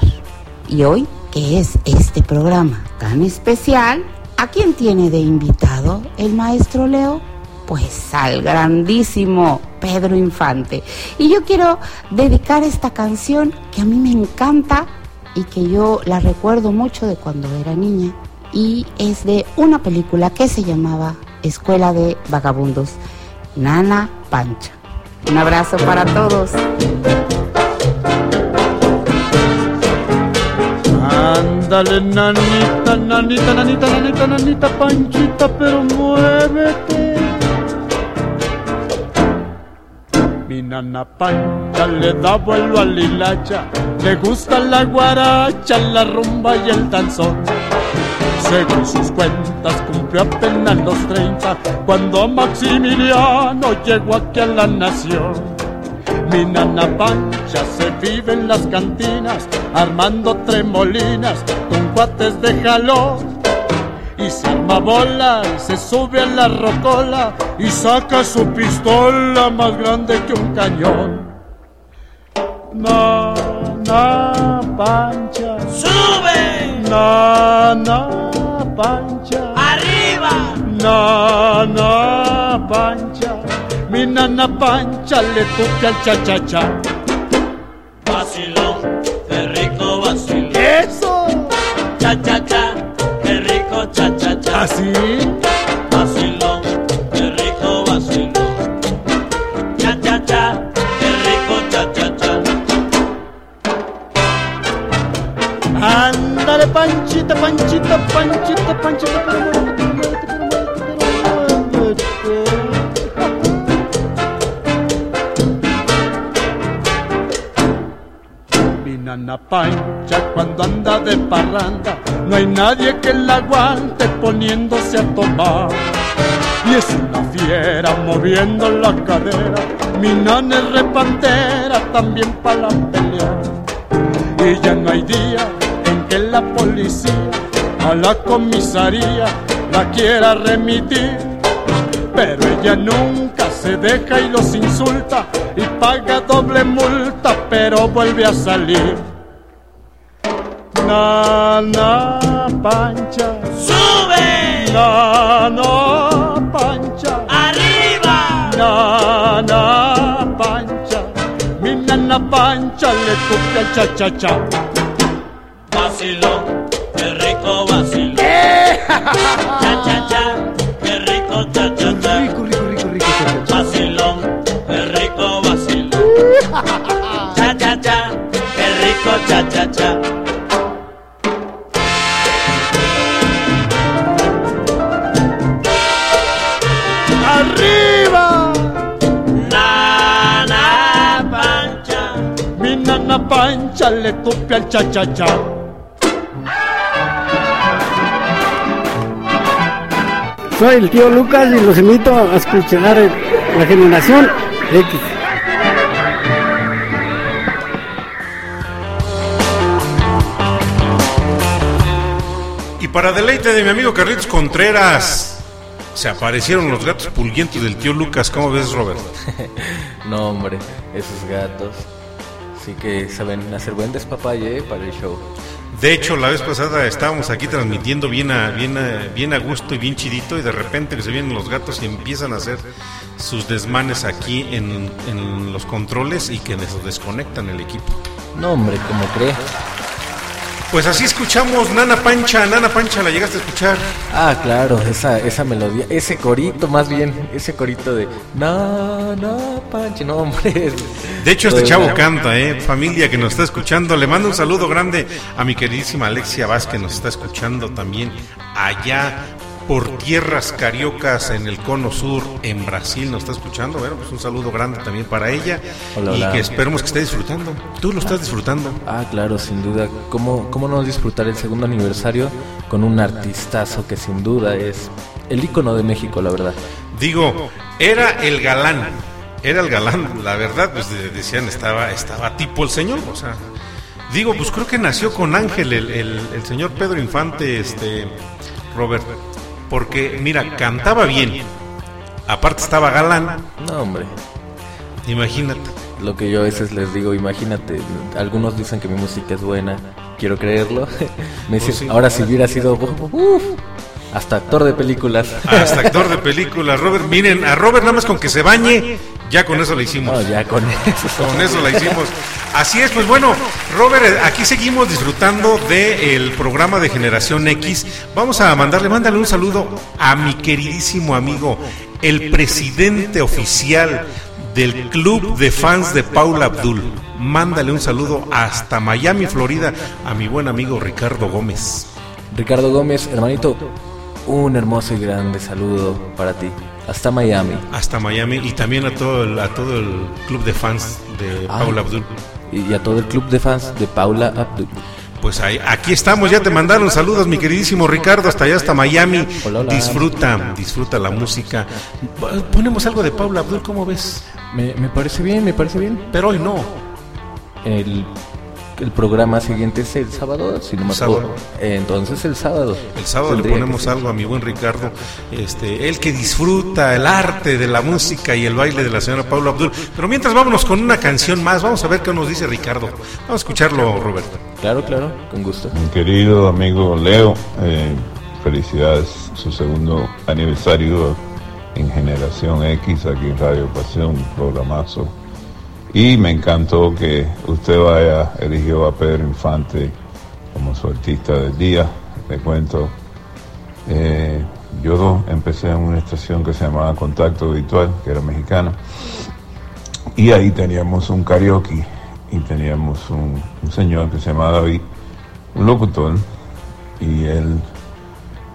Y hoy, ¿qué es este programa tan especial? ¿A quién tiene de invitado el maestro Leo? pues al grandísimo Pedro Infante. Y yo quiero dedicar esta canción que a mí me encanta y que yo la recuerdo mucho de cuando era niña y es de una película que se llamaba Escuela de Vagabundos, Nana Pancha. Un abrazo para todos. Ándale, nanita, nanita, nanita, nanita, nanita, panchita, pero muévete. Mi nana Pancha le da vuelo al hilacha, le gusta la guaracha, la rumba y el danzón. Según sus cuentas cumplió apenas los 30 cuando Maximiliano llegó aquí a la nación. Mi nana Pancha se vive en las cantinas, armando tremolinas con cuates de jalón y se arma bola y se sube a la rocola y saca su pistola más grande que un cañón. Na, na, pancha. ¡Sube! Na, na, pancha. ¡Arriba! Na, na, pancha. Mi nana pancha le toca el cha-cha-cha. Vacilón, qué rico vacilón. ¡Eso! Cha-cha-cha, qué rico cha-cha-cha. ¿Así? Vacilón, qué rico vacilón. Cha-cha-cha, qué rico cha-cha-cha. Ándale, panchita, panchita, panchita, panchita, pero pero pero pero. Mi nana pancha cuando anda de parranda, no hay nadie que la aguante poniéndose a tomar. Y es una fiera moviendo la cadera, mi nana es repantera también para la pelea. Y ya no hay día que la policía a la comisaría la quiera remitir. Pero ella nunca se deja y los insulta y paga doble multa, pero vuelve a salir. Na, na, pancha. ¡Sube! Na, na, pancha. ¡Arriba! Na, na, pancha. Mi nana pancha le toca el cha-cha-cha. Vacilón, qué rico vacilón. Cha-cha-cha, qué rico cha-cha-cha. Rico, rico, rico, rico. Vacilón, qué rico vacilón. [LAUGHS] Cha-cha-cha, qué rico cha-cha-cha. ¡Arriba! Nana Pancha. Mi nana pancha le tope al cha-cha-cha. Soy el tío Lucas y los invito a escuchar la generación X. Y para deleite de mi amigo Carlitos Contreras, se aparecieron los gatos pulguientos del tío Lucas. ¿Cómo ves, Robert? [LAUGHS] No, hombre, esos gatos. Sí que saben hacer buen despapalle para el show. De hecho, la vez pasada estábamos aquí transmitiendo bien a, bien a, bien a gusto y bien chidito y de repente que se vienen los gatos y empiezan a hacer sus desmanes aquí en, en los controles y que nos desconectan el equipo. No, hombre, como cree. Pues así escuchamos Nana Pancha. Nana Pancha, ¿la llegaste a escuchar? Ah, claro, esa, esa melodía, ese corito más bien, ese corito de na, na, Panche, no, hombre. De hecho, este chavo canta, ¿eh? Familia que nos está escuchando. Le mando un saludo grande a mi queridísima Alexia Vázquez, que nos está escuchando también allá por tierras cariocas en el cono sur, en Brasil, nos está escuchando. Bueno, pues un saludo grande también para ella Hola, y que esperemos que esté disfrutando. Tú lo estás disfrutando. Ah, claro, sin duda. ¿Cómo, ¿Cómo no disfrutar el segundo aniversario con un artistazo que sin duda es el ícono de México, la verdad? Digo, era el galán, era el galán, la verdad, pues de- decían, estaba, estaba tipo el señor, o sea, digo, pues creo que nació con Ángel, el, el- el señor Pedro Infante, este, Robert, porque, mira, cantaba bien, aparte estaba galán, No, hombre. imagínate. Lo que yo a veces les digo, imagínate, algunos dicen que mi música es buena, quiero creerlo. [LAUGHS] Me dicen, sí. ahora si hubiera sido uf, hasta actor de películas. Hasta actor de películas, Robert, miren, a Robert nada más con que se bañe, ya con eso le hicimos. No, ya con eso. Con eso la hicimos. Así es, pues bueno, Robert, eh, aquí seguimos disfrutando del programa de Generación X. Vamos a mandarle, mándale un saludo a mi queridísimo amigo, el presidente oficial del club de fans de Paula Abdul. Mándale un saludo hasta Miami, Florida, a mi buen amigo Ricardo Gómez. Ricardo Gómez, hermanito, un hermoso y grande saludo para ti. Hasta Miami. Hasta Miami y también a todo el, a todo el club de fans de Ah. Paula Abdul. Y a todo el club de fans de Paula Abdul. Pues ahí, aquí estamos, ya te mandaron saludos, mi queridísimo Ricardo, hasta allá, hasta Miami. Hola, hola. Disfruta, disfruta la música. Ponemos algo de Paula Abdul, ¿cómo ves? Me, me parece bien, me parece bien. Pero hoy no. El, el programa siguiente es el sábado, si no me acuerdo. Entonces el sábado. El sábado le ponemos algo a mi buen Ricardo, este, el que disfruta el arte de la música y el baile de la señora Paula Abdul. Pero mientras vámonos con una canción más, vamos a ver qué nos dice Ricardo. Vamos a escucharlo, Roberto. Claro, claro, con gusto. Mi querido amigo Leo, eh, felicidades, su segundo aniversario en Generación X aquí en Radio Pasión, un programazo. Y me encantó que usted vaya, eligió a Pedro Infante como su artista del día. Le cuento, eh, yo empecé en una estación que se llamaba Contacto Virtual, que era mexicana. Y ahí teníamos un karaoke y teníamos un, un señor que se llamaba David, un locutor, y él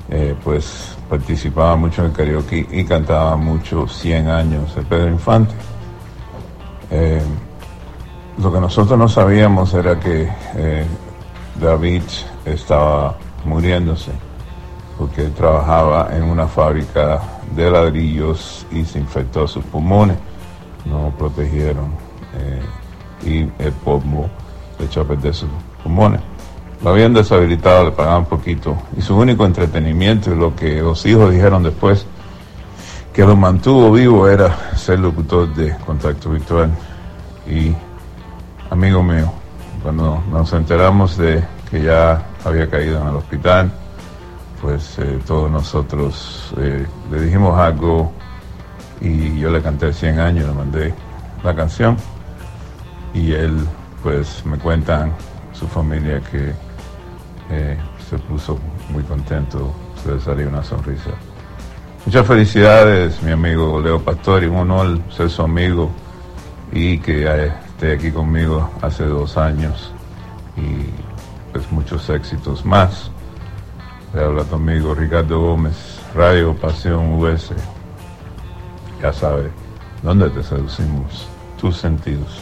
eh, pues participaba mucho en el karaoke y cantaba mucho 100 años de Pedro Infante. Eh, lo que nosotros no sabíamos era que eh, David estaba muriéndose porque trabajaba en una fábrica de ladrillos y se infectó sus pulmones, no protegieron eh, y el polvo le echó a perder sus pulmones. Lo habían deshabilitado, le pagaban poquito y su único entretenimiento y lo que los hijos dijeron después que lo mantuvo vivo era ser locutor de contacto virtual y amigo mío, cuando nos enteramos de que ya había caído en el hospital, pues eh, todos nosotros eh, le dijimos algo y yo le canté 100 años, le mandé la canción y él pues me cuentan su familia que eh, se puso muy contento, se le salió una sonrisa. Muchas felicidades, mi amigo Leo Pastori, un honor ser su amigo y que esté aquí conmigo hace dos años y pues muchos éxitos más. Le habla tu amigo Ricardo Gómez, Radio Pasión US. Ya sabe, ¿dónde te seducimos? Tus sentidos.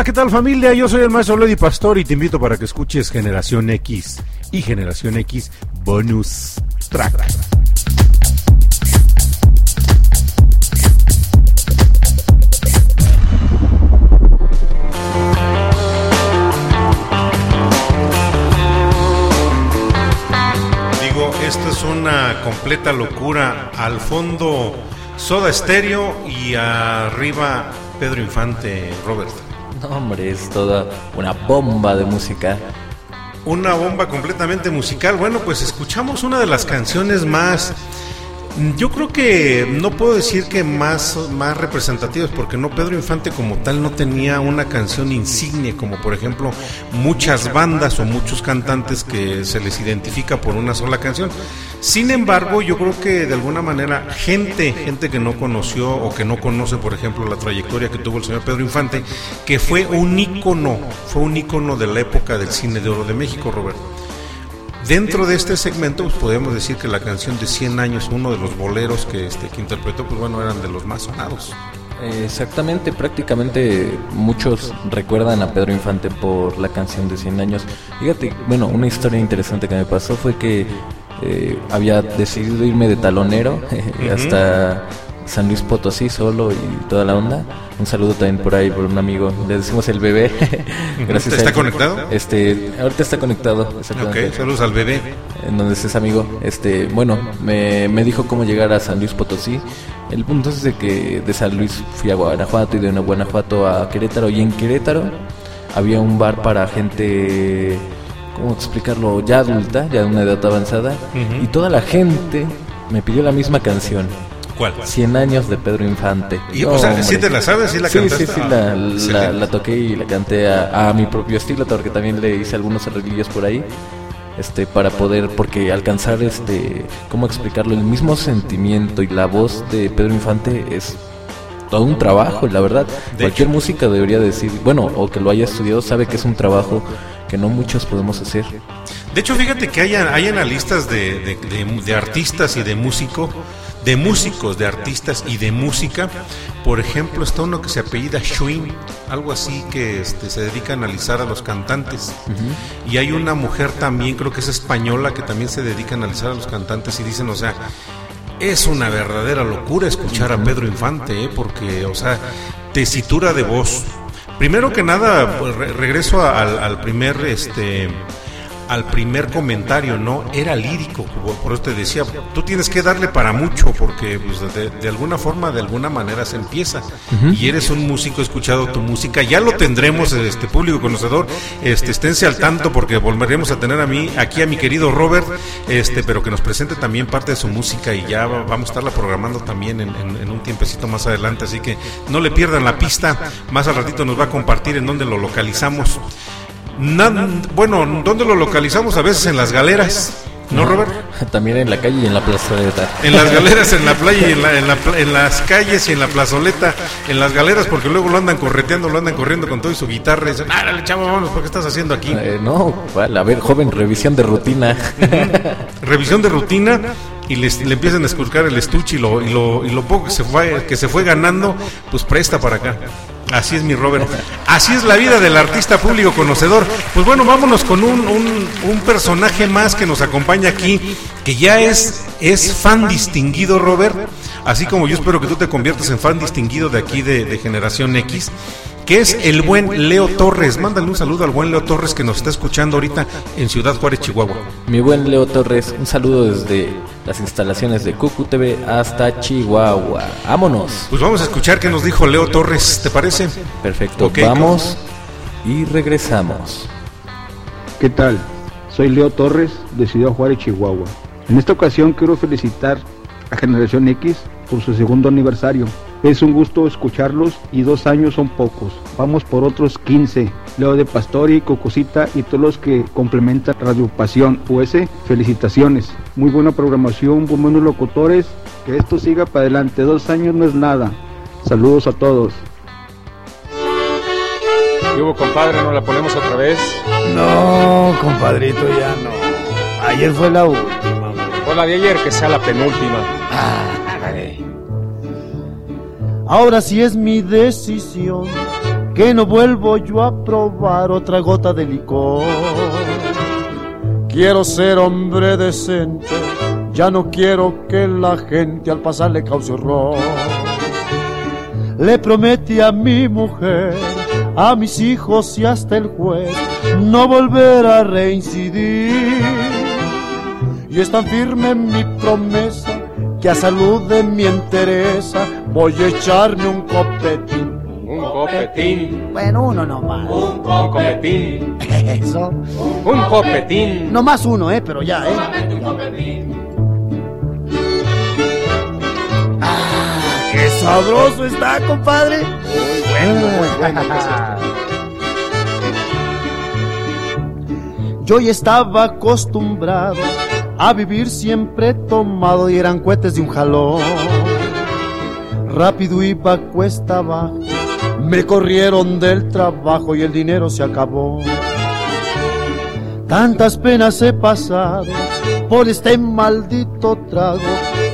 Hola, ¿qué tal familia? Yo soy el maestro Lady Pastor y te invito para que escuches Generación X y Generación X Bonus Track. Digo, esto es una completa locura. Al fondo Soda Stereo y arriba Pedro Infante, Robert. No, hombre, es toda una bomba de música. Una bomba completamente musical. Bueno, pues escuchamos una de las canciones más yo creo que no puedo decir que más, más representativas, porque no Pedro Infante como tal no tenía una canción insignia, como por ejemplo muchas bandas o muchos cantantes que se les identifica por una sola canción. Sin embargo, yo creo que de alguna manera gente, gente que no conoció o que no conoce, por ejemplo, la trayectoria que tuvo el señor Pedro Infante, que fue un ícono, fue un ícono de la época del cine de oro de México, Roberto. Dentro de este segmento, pues podemos decir que la canción de 100 años, uno de los boleros que, este, que interpretó, pues bueno, eran de los más sonados. Exactamente, prácticamente muchos recuerdan a Pedro Infante por la canción de 100 años. Fíjate, bueno, una historia interesante que me pasó fue que eh, había decidido irme de talonero [LAUGHS] hasta San Luis Potosí solo y toda la onda. Un saludo también por ahí por un amigo, le decimos el bebé. [LAUGHS] Gracias ¿Está conectado? Este, ahorita está conectado. Ok, saludos al bebé. En donde es amigo. Este, bueno, me, me dijo cómo llegar a San Luis Potosí. El punto es de que de San Luis fui a Guanajuato y de Guanajuato a Querétaro. Y en Querétaro había un bar para gente, ¿cómo explicarlo? Ya adulta, ya de una edad avanzada. Y toda la gente me pidió la misma canción. ¿Cuál? 100 años de Pedro Infante. ¿Y, o sea, ¿sí te la sabes? ¿Sí la sí, Sí, sí, la, la, la, toqué y la canté a, a, mi propio estilo, porque también le hice algunos arreglillos por ahí. Este, para poder, porque alcanzar este, ¿cómo explicarlo? El mismo sentimiento y la voz de Pedro Infante es todo un trabajo, la verdad, cualquier música debería decir, bueno, o que lo haya estudiado, sabe que es un trabajo que no muchos podemos hacer. De hecho, fíjate que hay, hay analistas de, de, de, de artistas y de músicos de músicos, de artistas y de música. Por ejemplo, está uno que se apellida Schwinn, algo así que este, se dedica a analizar a los cantantes. Y hay una mujer también, creo que es española, que también se dedica a analizar a los cantantes y dicen, o sea, es una verdadera locura escuchar a Pedro Infante, ¿eh? porque, o sea, tesitura de voz. Primero que nada, pues, re- regreso al, al primer, este, al primer comentario, ¿no? Era lírico, por- eso te decía, tú tienes que darle para mucho, porque pues, de, de alguna forma, de alguna manera se empieza. Y eres un músico, he escuchado tu música, ya lo tendremos, este público conocedor, este, esténse al tanto, porque volveremos a tener a mí, aquí a mi querido Robert, este, pero que nos presente también parte de su música y ya va- vamos a estarla programando también en, en- en un tiempecito más adelante, así que no le pierdan la pista, más al ratito nos va a compartir en dónde lo localizamos. Bueno, ¿dónde lo localizamos? A veces en las galeras, ¿no, Robert? [LAUGHS] También en la calle y en la plazoleta. En las galeras, en la playa, y en, la- [LAUGHS] en, la en las calles y en la plazoleta, en las galeras, porque luego lo andan correteando, lo andan corriendo con todo y su guitarra. Y dicen, ah, dale, chavo, vámonos, ¿por qué estás haciendo aquí? Eh, no, a ver, joven, revisión de rutina. Revisión de rutina y les- le empiezan a esculcar el estuche y lo, y lo, y lo poco que se, fue, que se fue ganando, pues presta para acá. Así es mi Robert. Así es la vida del artista público conocedor. Pues bueno, vámonos con un, un- un personaje más que nos acompaña aquí, que ya es, es fan distinguido, Robert. Así como yo espero que tú te conviertas en fan distinguido de aquí de, de Generación X, que es el buen Leo Torres. Mándale un saludo al buen Leo Torres que nos está escuchando ahorita en Ciudad Juárez, Chihuahua. Mi buen Leo Torres, un saludo desde las instalaciones de Cucu TV hasta Chihuahua. Vámonos. Pues vamos a escuchar qué nos dijo Leo Torres, ¿te parece? Perfecto, vamos y regresamos. ¿Qué tal? Soy Leo Torres de Ciudad Juárez, Chihuahua. En esta ocasión quiero felicitar a Generación X por su segundo aniversario. Es un gusto escucharlos y dos años son pocos. Vamos por otros 15. Leo de Pastori, Cocosita y todos los que complementan Radio Pasión US. Felicitaciones. Muy buena programación, muy buenos locutores. Que esto siga para adelante. Dos años no es nada. Saludos a todos. ¿Qué hubo, compadre? ¿No la ponemos otra vez? No, compadrito, ya no. Ayer fue la última. O la de ayer, que sea la penúltima. Ahora sí es mi decisión que no vuelvo yo a probar otra gota de licor. Quiero ser hombre decente, ya no quiero que la gente al pasar le cause horror. Le prometí a mi mujer, a mis hijos y hasta el juez no volver a reincidir. Y es tan firme mi promesa que a salud de mi entereza voy a echarme un copetín. Un copetín. Bueno, uno nomás. Un copetín. [LAUGHS] Eso. Un copetín. No más uno, eh, pero ya, eh. Ah, qué sabroso está, compadre. Muy bueno, muy bueno. Yo ya estaba acostumbrado a vivir siempre tomado y eran cohetes de un jalón. Rápido iba cuesta abajo, me corrieron del trabajo y el dinero se acabó. Tantas penas he pasado por este maldito trago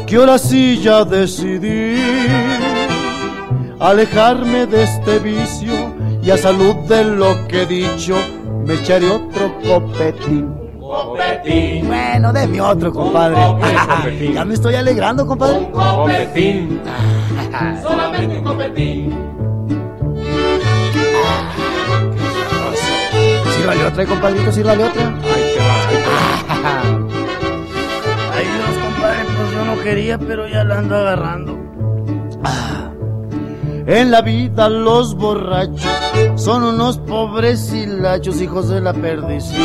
que ahora sí ya decidí alejarme de este vicio y a salud de lo que he dicho me echaré otro copetín. Copetín. Bueno, deme otro, compadre. copetín. [LAUGHS] ya me estoy alegrando, compadre. Copetín. [LAUGHS] Solamente un copetín. Sírvale otra, compadrito, sírvale otra. Ahí te va. Ay, Dios, compadre, pues yo no quería, pero ya la ando agarrando. En la vida los borrachos son unos pobres hilachos, hijos de la perdición.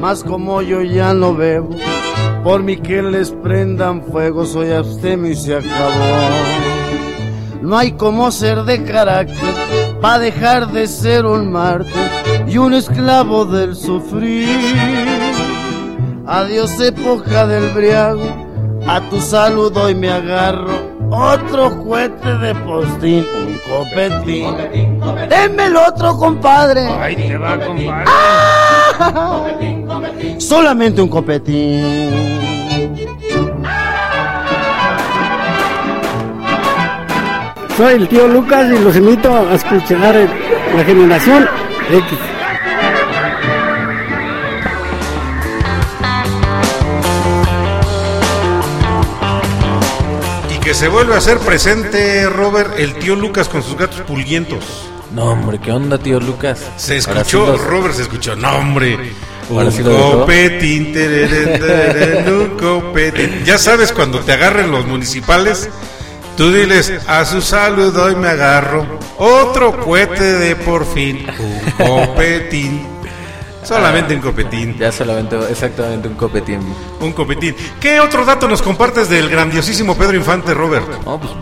Más como yo ya no bebo, por mí que les prendan fuego, soy abstemio y se acabó. No hay como ser de carácter para dejar de ser un mártir y un esclavo del sufrir. Adiós época del briago, a tu saludo hoy me agarro. Otro juguete de postín, un copetín. Deme el otro, compadre. Ahí te va, compadre. [LAUGHS] Solamente un copetín. Soy el tío Lucas y los invito a escuchar la generación X. Y que se vuelve a hacer presente, Robert, el tío Lucas con sus gatos pulguientos. No, hombre, ¿qué onda, tío Lucas? Se sí escuchó, los- Robert se escuchó, no hombre. Un sí copetín, un copetín. Ya sabes, cuando te agarren los municipales, tú diles, a su salud hoy me agarro. Otro cohete de por fin, un copetín. Solamente un copetín. Ya solamente, exactamente un copetín. Un copetín. ¿Qué otro dato nos compartes del grandiosísimo Pedro Infante, Robert? Pues,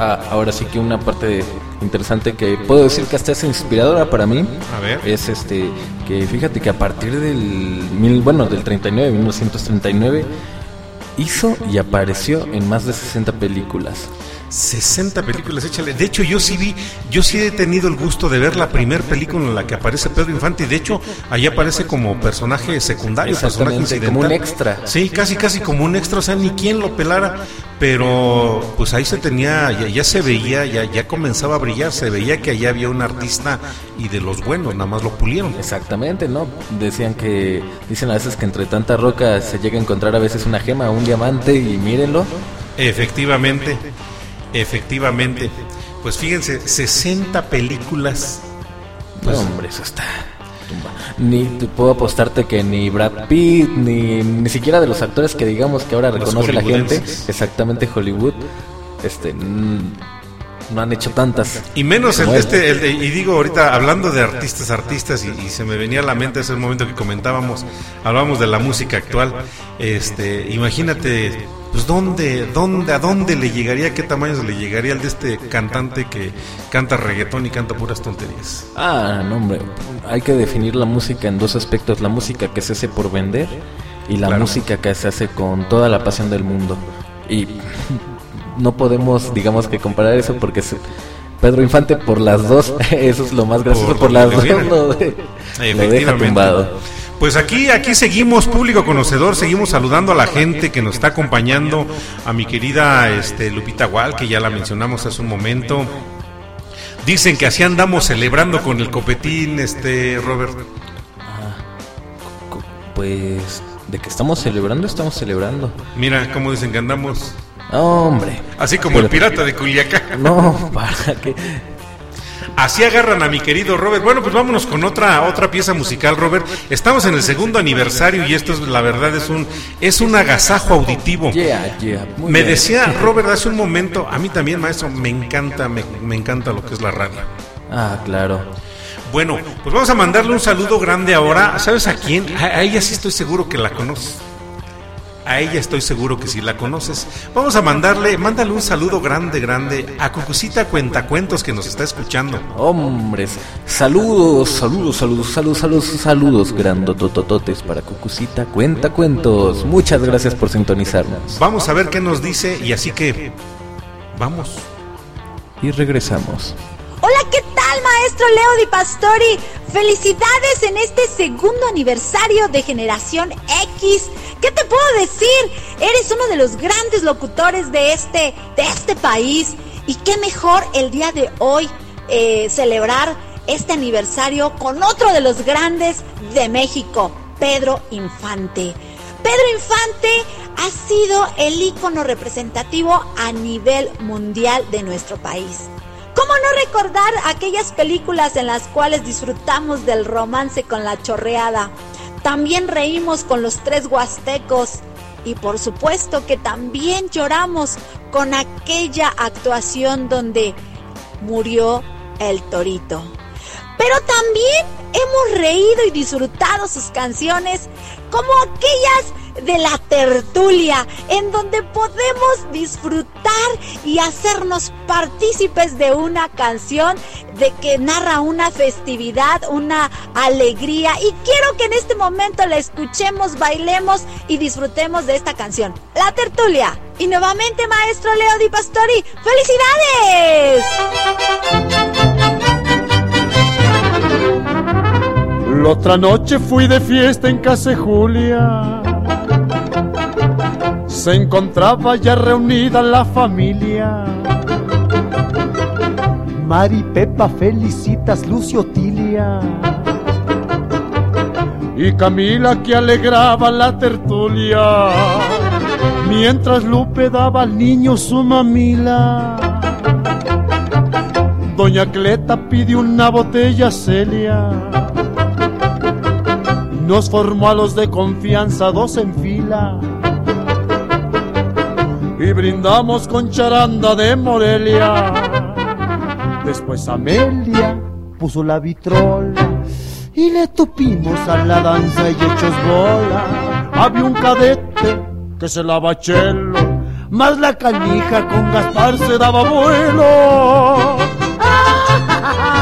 ah, ahora sí que una parte interesante que puedo decir que hasta es inspiradora para mí. A ver. Es este, que fíjate que a partir del, mil, bueno, del 39, 1939, hizo y apareció en más de 60 películas. 60 películas, échale. De hecho, yo sí vi, yo sí he tenido el gusto de ver la primera película en la que aparece Pedro Infante. Y de hecho, ahí aparece como personaje secundario, personaje incidental. como un extra. Sí, casi, casi como un extra. O sea, ni quien lo pelara. Pero, pues ahí se tenía, ya, ya se veía, ya, ya comenzaba a brillar. Se veía que allá había un artista y de los buenos, nada más lo pulieron. Exactamente, ¿no? Decían que, dicen a veces que entre tanta roca se llega a encontrar a veces una gema, un diamante y mírenlo. Efectivamente, efectivamente. Pues fíjense, 60 películas. Pues, no, hombre, eso está. tumba. Ni te puedo apostarte que ni Brad Pitt, ni, ni siquiera de los actores que digamos que ahora reconoce la gente, exactamente Hollywood, este, no han hecho tantas. Y menos el de este, el y digo ahorita hablando de artistas, artistas, y, y se me venía a la mente ese momento que comentábamos, hablábamos de la música actual, este, imagínate, pues dónde, dónde, a dónde le llegaría, qué tamaño le llegaría al de este cantante que canta reggaetón y canta puras tonterías. Ah, no, hombre, hay que definir la música en dos aspectos, la música que se hace por vender y la Claro. música que se hace con toda la pasión del mundo. Y [LAUGHS] no podemos, digamos que comparar eso porque se- Pedro Infante por las dos, [LAUGHS] eso es lo más gracioso, Por por, las dos viene. lo, [LAUGHS] de- lo deja tumbado. Pues aquí, aquí seguimos, público conocedor, seguimos saludando a la gente que nos está acompañando, a mi querida este, Lupita Gual, que ya la mencionamos hace un momento. Dicen que así andamos celebrando con el copetín, este Robert. Pues de que estamos celebrando, estamos celebrando. Mira cómo dicen que andamos. Hombre. Así como el pirata de Culiacán. No, [LAUGHS] para que Así agarran a mi querido Robert. Bueno, pues vámonos con otra otra pieza musical, Robert. Estamos en el segundo aniversario y esto es la verdad es un es un agasajo auditivo. Yeah, yeah, muy me bien. decía Robert hace un momento, a mí también, maestro, me encanta, me, me encanta lo que es la radio. Ah, claro. Bueno, pues vamos a mandarle un saludo grande ahora. ¿Sabes a quién? A, a ella sí estoy seguro que la conoces. A ella estoy seguro que sí la conoces. Vamos a mandarle, mándale un saludo grande, grande a Cucucita Cuentacuentos que nos está escuchando. Hombres, saludos, saludos, saludos, saludos, saludos, saludos, grandototototes para Cucucita, cuenta cuentos. Muchas gracias por sintonizarnos. Vamos a ver qué nos dice y así que vamos. Y regresamos. Hola, ¿qué tal, maestro Leo Di Pastori? Felicidades en este segundo aniversario de Generación X. ¿Qué te puedo decir? Eres uno de los grandes locutores de este, de este país. Y qué mejor el día de hoy eh, celebrar este aniversario con otro de los grandes de México, Pedro Infante. Pedro Infante ha sido el ícono representativo a nivel mundial de nuestro país. ¿Cómo no recordar aquellas películas en las cuales disfrutamos del romance con la chorreada? También reímos con los tres huastecos y por supuesto que también lloramos con aquella actuación donde murió el torito. Pero también hemos reído y disfrutado sus canciones como aquellas de la tertulia, en donde podemos disfrutar y hacernos partícipes de una canción de que narra una festividad, una alegría. Y quiero que en este momento la escuchemos, bailemos y disfrutemos de esta canción, La Tertulia. Y nuevamente, maestro Leo Di Pastori, ¡felicidades! La otra noche fui de fiesta en casa de Julia. Se encontraba ya reunida la familia. Mari Pepa felicitas Lucio Tilia. Y Camila que alegraba la tertulia. Mientras Lupe daba al niño su mamila. Doña Cleta pidió una botella Celia. Nos formó a los de confianza dos en fila. Y brindamos con charanda de Morelia. Después Amelia puso la vitrola y le tupimos a la danza y hechos bola. Había un cadete que se lava chelo, más la canija con Gaspar se daba vuelo. [LAUGHS]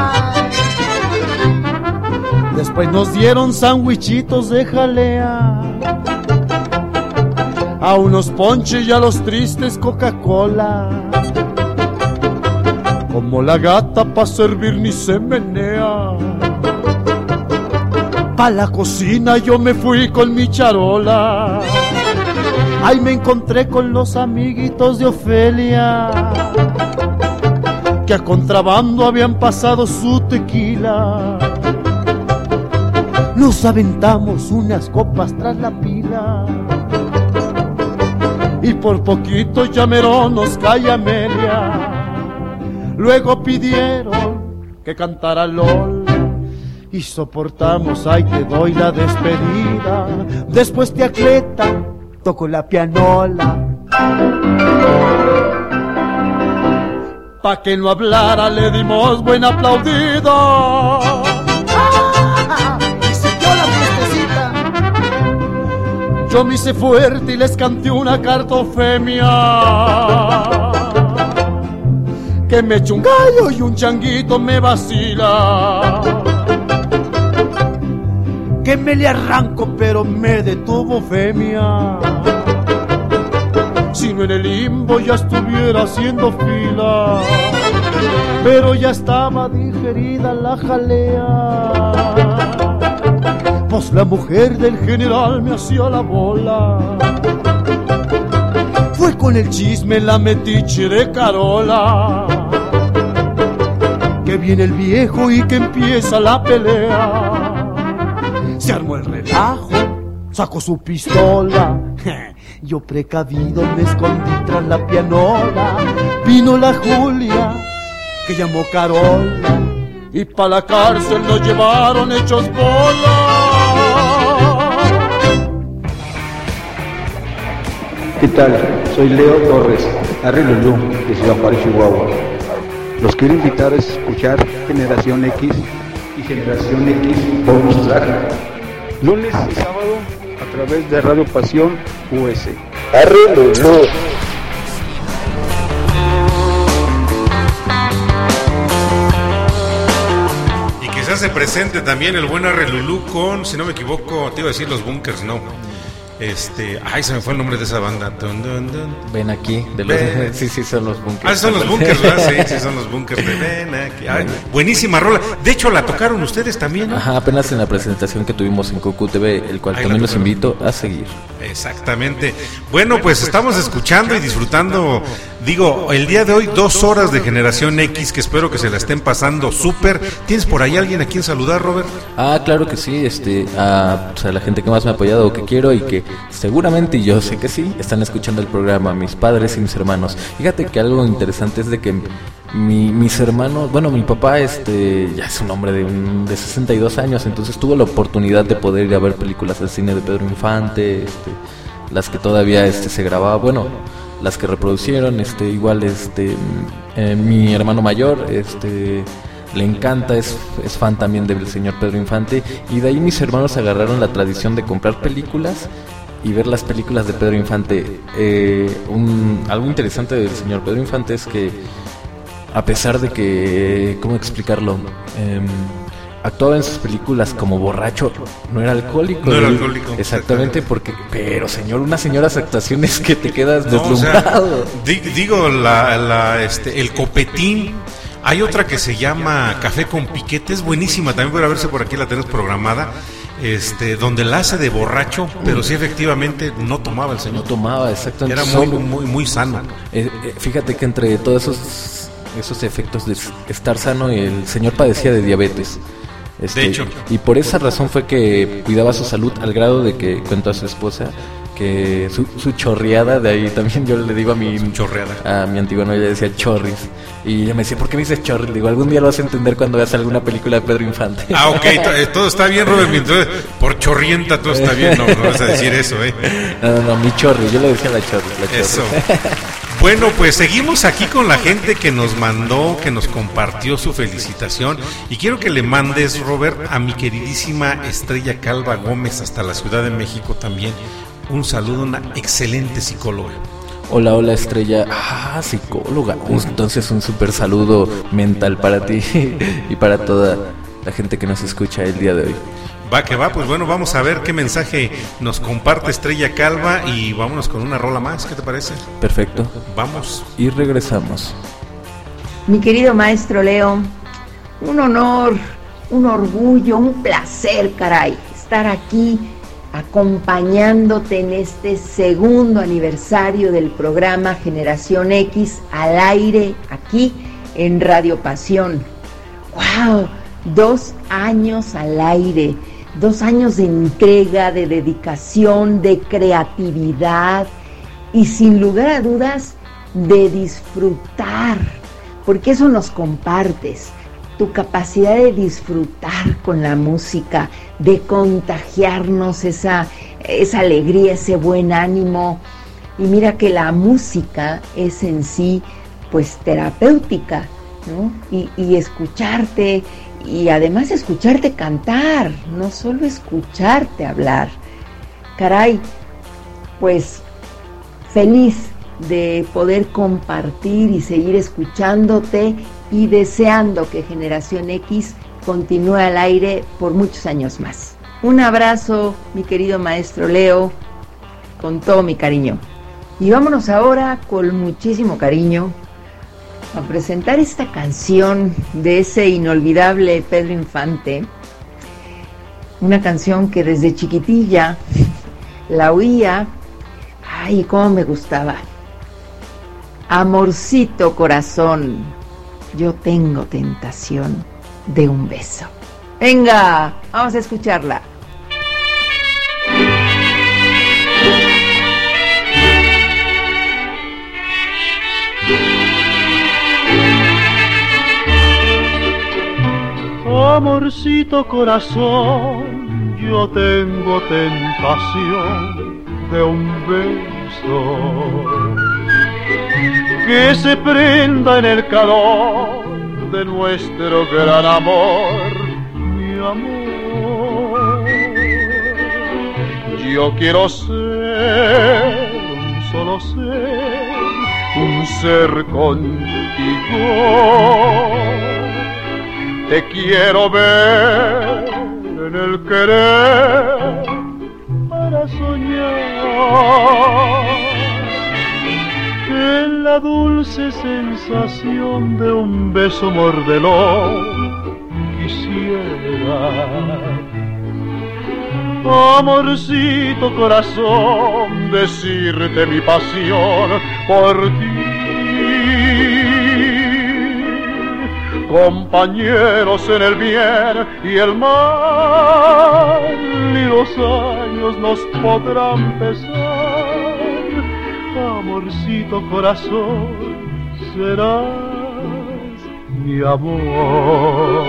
Después nos dieron sandwichitos de jalea. A unos ponches y a los tristes Coca-Cola. Como la gata pa' servir ni se menea. Pa' la cocina yo me fui con mi charola. Ahí me encontré con los amiguitos de Ofelia. Que a contrabando habían pasado su tequila. Nos aventamos unas copas tras la pila. Y por poquito llamerón nos cae Amelia. Luego pidieron que cantara LOL. Y soportamos, ay te doy la despedida. Después te acleta, toco la pianola. Pa' que no hablara le dimos buen aplaudido. Yo me hice fuerte y les canté una cartofemia. Que me eche un gallo y un changuito me vacila. Que me le arranco pero me detuvo femia. Si no en el limbo ya estuviera haciendo fila. Pero ya estaba digerida la jalea. La mujer del general me hacía la bola. Fue con el chisme la metiche de Carola. Que viene el viejo y que empieza la pelea. Se armó el relajo, sacó su pistola. Yo precavido me escondí tras la pianola. Vino la Julia, que llamó Carola. Y pa' la cárcel nos llevaron hechos bola. ¿Qué tal? Soy Leo Torres, Harry Lulú, de Ciudad Juárez, Chihuahua. Los quiero invitar a escuchar Generación X y Generación X Bonus Track. Lunes y sábado a través de Radio Pasión US. Harry Lulú. Y que se hace presente también el buen Arrelulú con, si no me equivoco, te iba a decir los bunkers, no. Este, ay, se me fue el nombre de esa banda. Dun, dun, dun. Ven aquí, de los, Ven. sí, sí, son los bunkers. Ah, son los bunkers, ¿verdad? [LAUGHS] Sí, sí, son los bunkers de Ven aquí. Ay, buenísima rola. De hecho, la tocaron ustedes también, ¿no? Ajá, apenas en la presentación que tuvimos en Cocu TV, el cual también los invito a seguir. Exactamente. Bueno, pues estamos escuchando y disfrutando, digo, el día de hoy dos horas de Generación X que espero que se la estén pasando súper. ¿Tienes por ahí alguien a quien saludar, Robert? Ah, claro que sí, este, a, pues, a la gente que más me ha apoyado o que quiero y que seguramente, y yo sé que sí, están escuchando el programa, mis padres y mis hermanos. Fíjate que algo interesante es de que mi- mis hermanos, bueno, mi papá, este, ya es un hombre de, de 62 años, entonces tuvo la oportunidad de poder ir a ver películas del cine de Pedro Infante, este, las que todavía este, se grababa, bueno, las que reproducieron, este, igual, este, eh, mi hermano mayor, este, le encanta, es fan también del señor Pedro Infante, y de ahí mis hermanos agarraron la tradición de comprar películas y ver las películas de Pedro Infante. Eh, un, algo interesante del señor Pedro Infante es que, a pesar de que, ¿cómo explicarlo? Em, actuaba en sus películas como borracho, no era alcohólico. No era alcohólico, Exactamente, porque, pero señor, unas señoras actuaciones que te quedas No, o sea, deslumbrado. di- digo, la, la, este, el copetín. Hay otra que se llama Café con Piquete, es buenísima, también puede verse por aquí, la tenemos programada, este, donde la hace de borracho, pero sí efectivamente no tomaba el señor. No tomaba, exactamente. Era muy, muy, muy sano. Eh, eh, fíjate que entre todos esos esos efectos de estar sano el señor padecía de diabetes. Este, De hecho. Y por esa razón fue que cuidaba su salud al grado de que cuento a su esposa que su, su chorreada, de ahí también yo le digo a mi chorreada. a mi antigua novia decía chorris. Y ella me decía, ¿por qué me dices chorris? Le digo, algún día lo vas a entender cuando veas alguna película de Pedro Infante. Ah, ok, [LAUGHS] eh, todo está bien, Robert. Mientras- por chorrienta todo está bien, no, no vas a decir eso, ¿eh? No, no, no, mi chorri, yo le decía la chorri. La chorri. Eso. [LAUGHS] Bueno, pues seguimos aquí con la gente que nos mandó, que nos compartió su felicitación. Y quiero que le mandes, Robert, a mi queridísima Estrella Calva Gómez hasta la Ciudad de México también. Un saludo, una excelente psicóloga. Hola, hola estrella. Ah, psicóloga. Entonces un súper saludo mental para ti [LAUGHS] y para toda la gente que nos escucha el día de hoy. Va que va, pues bueno, vamos a ver qué mensaje nos comparte Estrella Calva y vámonos con una rola más, ¿qué te parece? Perfecto. Vamos. Y regresamos. Mi querido maestro Leo, un honor, un orgullo, un placer, caray, estar aquí acompañándote en este segundo aniversario del programa Generación X al aire aquí en Radio Pasión. ¡Wow! Dos años al aire, dos años de entrega, de dedicación, de creatividad y sin lugar a dudas de disfrutar, porque eso nos compartes, tu capacidad de disfrutar con la música, de contagiarnos esa, esa alegría, ese buen ánimo. Y mira que la música es en sí pues terapéutica, ¿no? Y, y escucharte, y además escucharte cantar, no solo escucharte hablar. Caray, pues feliz de poder compartir y seguir escuchándote y deseando que Generación X continúe al aire por muchos años más. Un abrazo, mi querido maestro Leo, con todo mi cariño. Y vámonos ahora con muchísimo cariño a presentar esta canción de ese inolvidable Pedro Infante. Una canción que desde chiquitilla [LAUGHS] la oía Ay, cómo me gustaba. Amorcito corazón, yo tengo tentación de un beso. Venga, vamos a escucharla. Amorcito corazón, yo tengo tentación de un beso que se prenda en el calor de nuestro gran amor, mi amor. Yo quiero ser un solo ser, un ser contigo. Te quiero ver en el querer para soñar en la dulce sensación de un beso mordelón quisiera amorcito corazón decirte mi pasión por ti compañeros en el bien y el mal, y los años nos podrán pesar. Amorcito corazón, serás mi amor.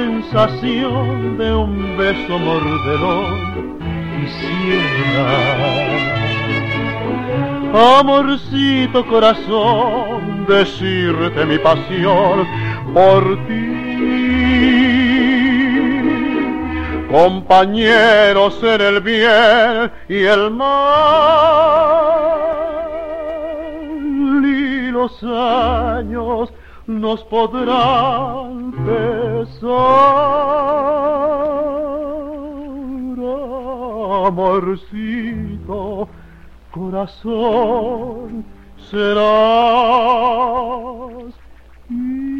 Sensación de un beso mordelón quisiera amorcito corazón decirte mi pasión por ti compañeros en el bien y el mal. Y los años nos podrán pesar. Amorcito, corazón, serás mi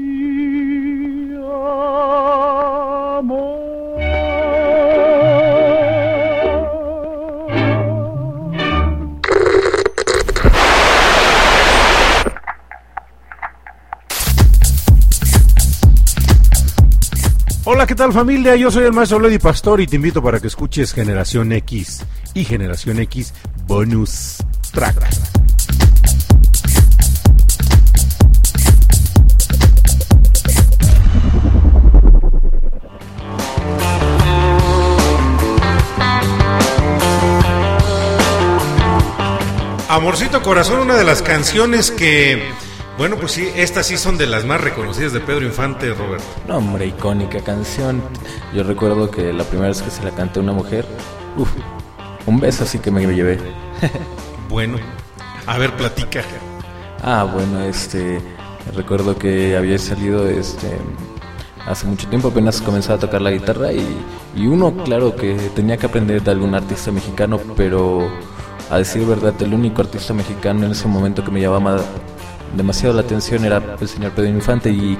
Hola, ¿qué tal familia? Yo soy el maestro Lady Pastor y te invito para que escuches Generación X y Generación X Bonus Track. Amorcito Corazón, una de las canciones que, bueno, pues sí, estas sí son de las más reconocidas de Pedro Infante, Roberto. No, hombre, icónica canción. Yo recuerdo que la primera vez que se la canté a una mujer, uf, un beso así que me llevé. [LAUGHS] Bueno, a ver, platica. Ah, bueno, este, recuerdo que había salido, este, hace mucho tiempo apenas comenzaba a tocar la guitarra y, y uno, claro, que tenía que aprender de algún artista mexicano, pero a decir verdad, el único artista mexicano en ese momento que me llamaba demasiado la atención era el señor Pedro Infante y,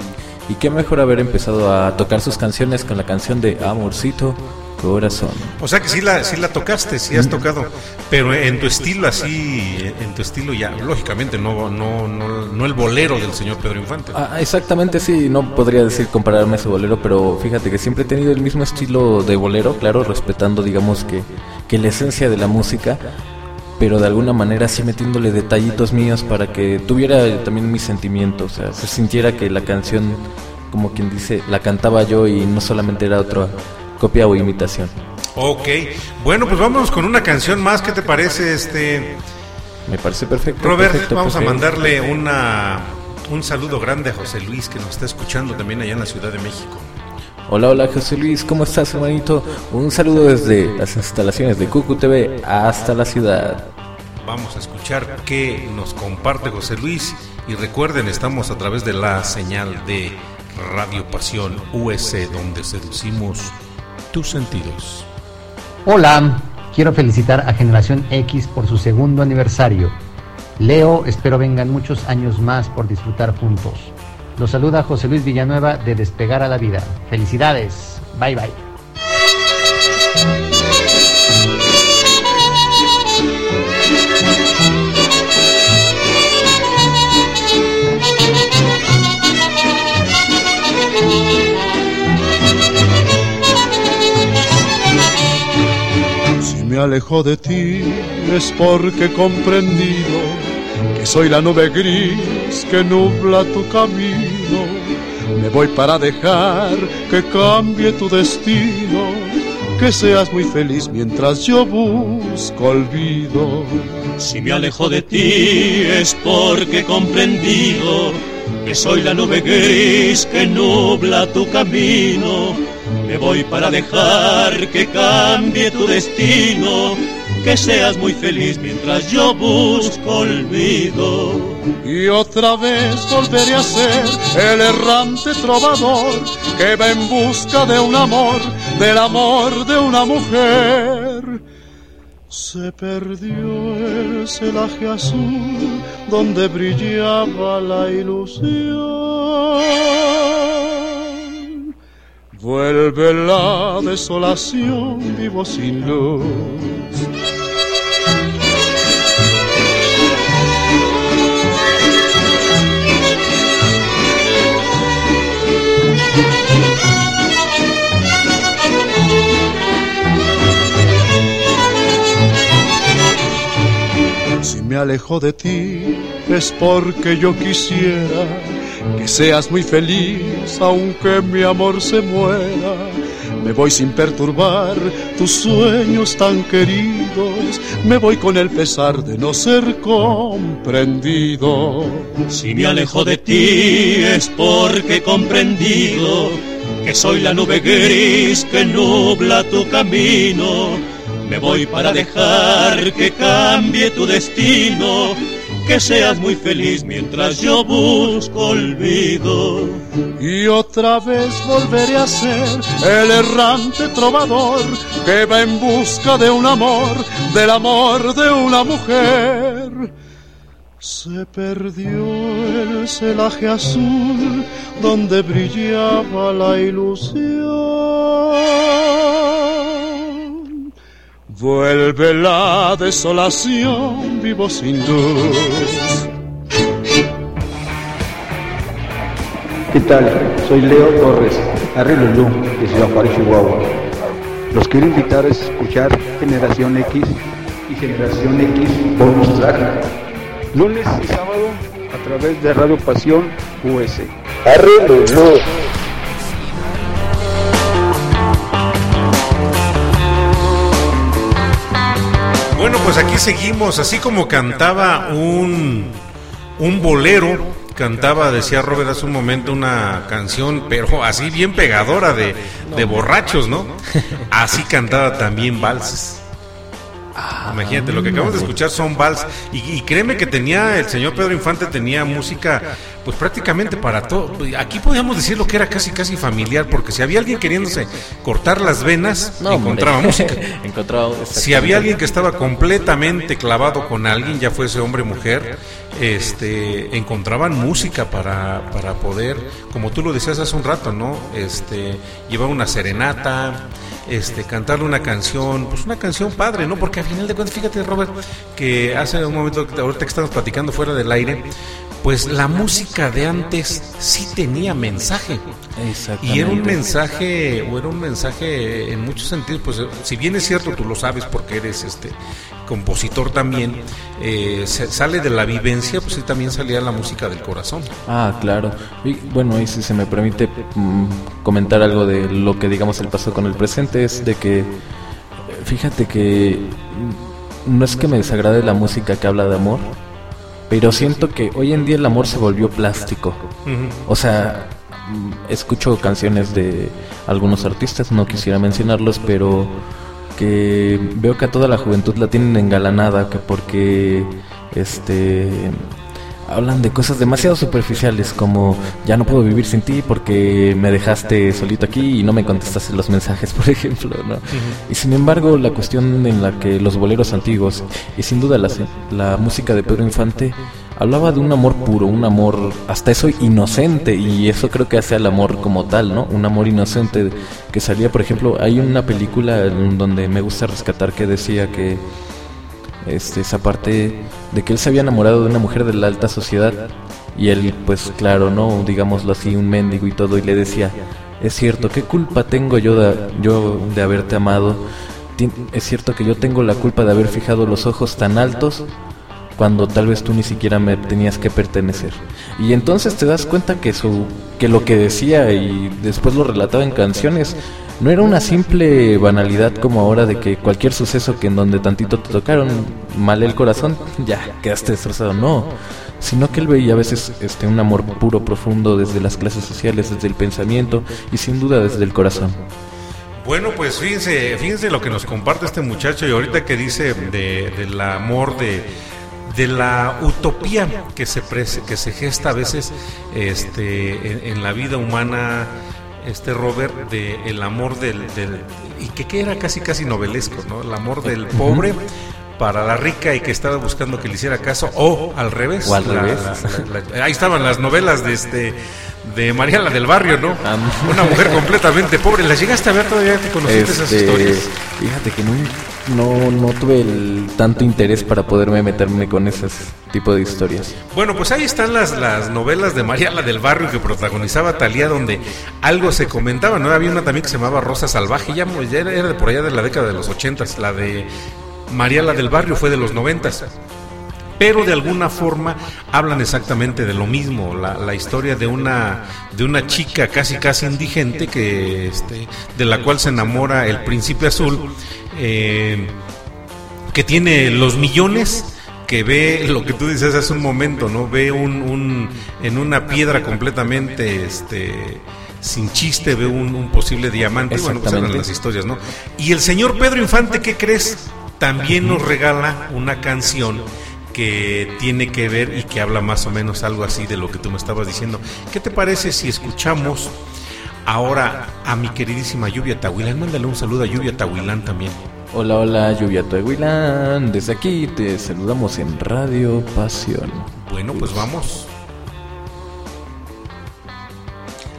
y qué mejor haber empezado a tocar sus canciones con la canción de Amorcito Corazón. O sea que sí la, sí la tocaste, sí has tocado, pero en tu estilo así, en tu estilo ya, lógicamente, no, no, no, no el bolero del señor Pedro Infante. Ah, exactamente, sí, no podría decir compararme a ese bolero, pero fíjate que siempre he tenido el mismo estilo de bolero, claro, respetando, digamos, que, que la esencia de la música, pero de alguna manera sí metiéndole detallitos míos para que tuviera también mis sentimientos, o sea, se sintiera que la canción, como quien dice, la cantaba yo y no solamente era otra copia o imitación. Ok, bueno, pues vámonos con una canción más, ¿qué te parece este? Me parece perfecto. Robert, perfecto, vamos perfecto. a mandarle una, un saludo grande a José Luis que nos está escuchando también allá en la Ciudad de México. Hola, hola José Luis, ¿cómo estás hermanito? Un saludo desde las instalaciones de Cucu TV hasta la ciudad. Vamos a escuchar qué nos comparte José Luis y recuerden, estamos a través de la señal de Radio Pasión US donde seducimos tus sentidos. Hola, quiero felicitar a Generación X por su segundo aniversario. Leo, espero vengan muchos años más por disfrutar juntos. Los saluda José Luis Villanueva de Despegar a la Vida. Felicidades. Bye bye. Si me alejo de ti es porque he comprendido que soy la nube gris que nubla tu camino. Me voy para dejar que cambie tu destino, que seas muy feliz mientras yo busco olvido. Si me alejo de ti es porque he comprendido que soy la nube gris que nubla tu camino. Me voy para dejar que cambie tu destino, que seas muy feliz mientras yo busco olvido. Y otra vez volveré a ser el errante trovador que va en busca de un amor, del amor de una mujer. Se perdió el celaje azul donde brillaba la ilusión. Vuelve la desolación, vivo sin luz. Me alejo de ti es porque yo quisiera que seas muy feliz aunque mi amor se muera. Me voy sin perturbar tus sueños tan queridos, me voy con el pesar de no ser comprendido. Si me alejo de ti es porque he comprendido que soy la nube gris que nubla tu camino. Me voy para dejar que cambie tu destino, que seas muy feliz mientras yo busco olvido. Y otra vez volveré a ser el errante trovador que va en busca de un amor, del amor de una mujer. Se perdió el celaje azul donde brillaba la ilusión. Vuelve la desolación, vivo sin luz. ¿Qué tal? Soy Leo Torres, Harry Lulú, de Ciudad Juárez, Chihuahua. Los quiero invitar a escuchar Generación X y Generación X Bonus Track. Lunes y sábado a través de Radio Pasión US. Harry pues aquí seguimos, así como cantaba un, un bolero, cantaba, decía Robert hace un momento, una canción, pero así bien pegadora de, de borrachos, ¿no? Así cantaba también valses. Imagínate, lo que acabamos de escuchar son vals. Y, y créeme que tenía, el señor Pedro Infante tenía música, pues prácticamente para todo. Aquí podríamos decir lo que era casi, casi familiar, porque si había alguien queriéndose cortar las venas, No, hombre. encontraba música. [LAUGHS] Encontraba, Si había alguien que estaba completamente clavado con alguien, ya fuese hombre o mujer, este, encontraban música para, para poder, como tú lo decías hace un rato, ¿no? Este, llevar una serenata, este, cantarle una canción, pues una canción padre, ¿no? Porque al final de cuentas, fíjate, Robert, que hace un momento, ahorita que estamos platicando fuera del aire, pues la música de antes sí tenía mensaje. Y era un mensaje, o era un mensaje en muchos sentidos, pues si bien es cierto, tú lo sabes porque eres este compositor también, eh, sale de la vivencia, pues sí también salía la música del corazón. Ah, claro. Y bueno, y si se me permite mm, comentar algo de lo que digamos el pasado con el presente, es de que, fíjate que mm, no es que me desagrade la música que habla de amor, pero siento que hoy en día el amor se volvió plástico. O sea, mm, escucho canciones de algunos artistas, no quisiera mencionarlos, pero que veo que a toda la juventud la tienen engalanada, que porque este hablan de cosas demasiado superficiales como ya no puedo vivir sin ti porque me dejaste solito aquí y no me contestaste los mensajes, [LAUGHS] por ejemplo, ¿no? Y sin embargo, la cuestión en la que los boleros antiguos y sin duda la, la música de Pedro Infante hablaba de un amor puro, un amor hasta eso inocente y eso creo que hace al amor como tal, ¿no? Un amor inocente que salía, por ejemplo, hay una película donde me gusta rescatar que decía que este, esa parte de que él se había enamorado de una mujer de la alta sociedad y él pues claro, no, digámoslo así, un mendigo y todo y le decía, es cierto, ¿qué culpa tengo yo de, yo de haberte amado? Es cierto que yo tengo la culpa de haber fijado los ojos tan altos cuando tal vez tú ni siquiera me tenías que pertenecer. Y entonces te das cuenta que su que lo que decía y después lo relataba en canciones no era una simple banalidad como ahora de que cualquier suceso que en donde tantito te tocaron mal el corazón, [LAUGHS] ya quedaste destrozado, no, sino que él veía a veces este un amor puro, profundo desde las clases sociales, desde el pensamiento y sin duda desde el corazón. Bueno, pues fíjense, fíjense lo que nos comparte este muchacho y ahorita que dice de, del amor de de la utopía que se que se gesta a veces este en, en la vida humana este Robert de el amor del, del- y que, que era casi casi novelesco no el amor del pobre para la rica y que estaba buscando que le hiciera caso o al revés O al La- revés. la- la- la- ahí estaban las novelas de este de Mariana del Barrio no una mujer completamente pobre las llegaste a ver todavía te conociste esas Este, historias Fíjate que no, no, no tuve el tanto interés para poderme meterme con ese tipo de historias. Bueno, pues ahí están las, las novelas de María la del Barrio que protagonizaba Talía, donde algo se comentaba, ¿no? Había una también que se llamaba Rosa Salvaje, ya, ya era, era de por allá de la década de los ochentas, la de María la del Barrio fue de los noventas. Pero de alguna forma hablan exactamente de lo mismo, la, la historia de una, de una chica casi casi indigente que, este, de la cual se enamora el príncipe azul, eh, que tiene los millones que ve lo que tú dices hace un momento, ¿no? Ve un, un- en una piedra completamente este sin chiste ve un, un posible diamante. Bueno, pues eran las historias, ¿no? Y el señor Pedro Infante, ¿qué crees? También nos regala una canción que tiene que ver y que habla más o menos algo así de lo que tú me estabas diciendo. ¿Qué te parece si escuchamos ahora a mi queridísima Lluvia Tahuilán? Mándale un saludo a Lluvia Tahuilán también. Hola, hola, Lluvia Tuehuilán. Desde aquí te saludamos en Radio Pasión. Bueno, pues vamos.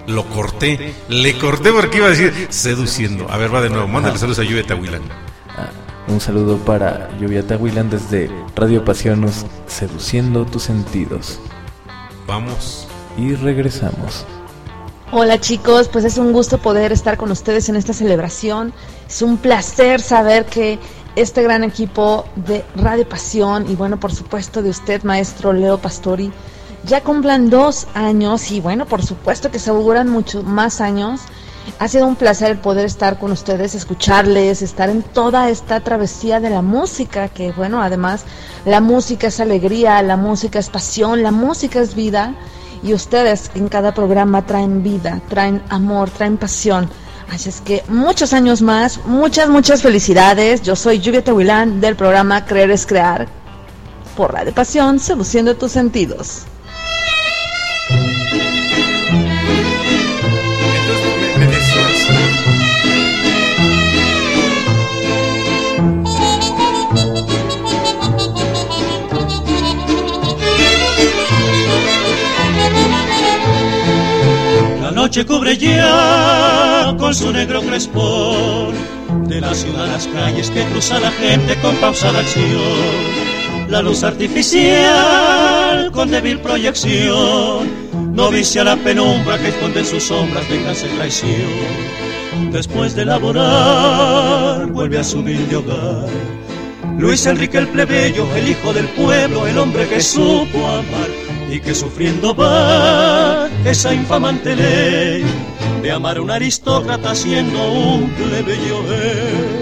Lo corté, le corté porque iba a decir seduciendo. A ver, va de nuevo, mándale saludos a Lluvia Tahuilán. Ah, un saludo para Lluvia Tahuilán desde Radio Pasión, nos- seduciendo tus sentidos. Vamos. Y regresamos. Hola chicos, pues es un gusto poder estar con ustedes en esta celebración. Es un placer saber que este gran equipo de Radio Pasión y bueno, por supuesto de usted, maestro Leo Pastori, ya cumplan dos años y bueno, por supuesto que se auguran muchos más años. Ha sido un placer poder estar con ustedes, escucharles, estar en toda esta travesía de la música, que bueno, además la música es alegría, la música es pasión, la música es vida y ustedes en cada programa traen vida, traen amor, traen pasión. Así es que muchos años más, muchas, muchas felicidades. Yo soy Lluvia Tehuilán del programa Creer es Crear por Radio Pasión, seduciendo tus sentidos. Noche cubre ya con su negro crespón de la ciudad las calles que cruza la gente con pausada acción. La luz artificial con débil proyección no vicia la penumbra que esconde sus sombras venganza y traición. Después de laborar vuelve a su humilde hogar. Luis Enrique el plebeyo, el hijo del pueblo, el hombre que supo amar y que sufriendo va esa infamante ley de amar a un aristócrata siendo un plebeyo él.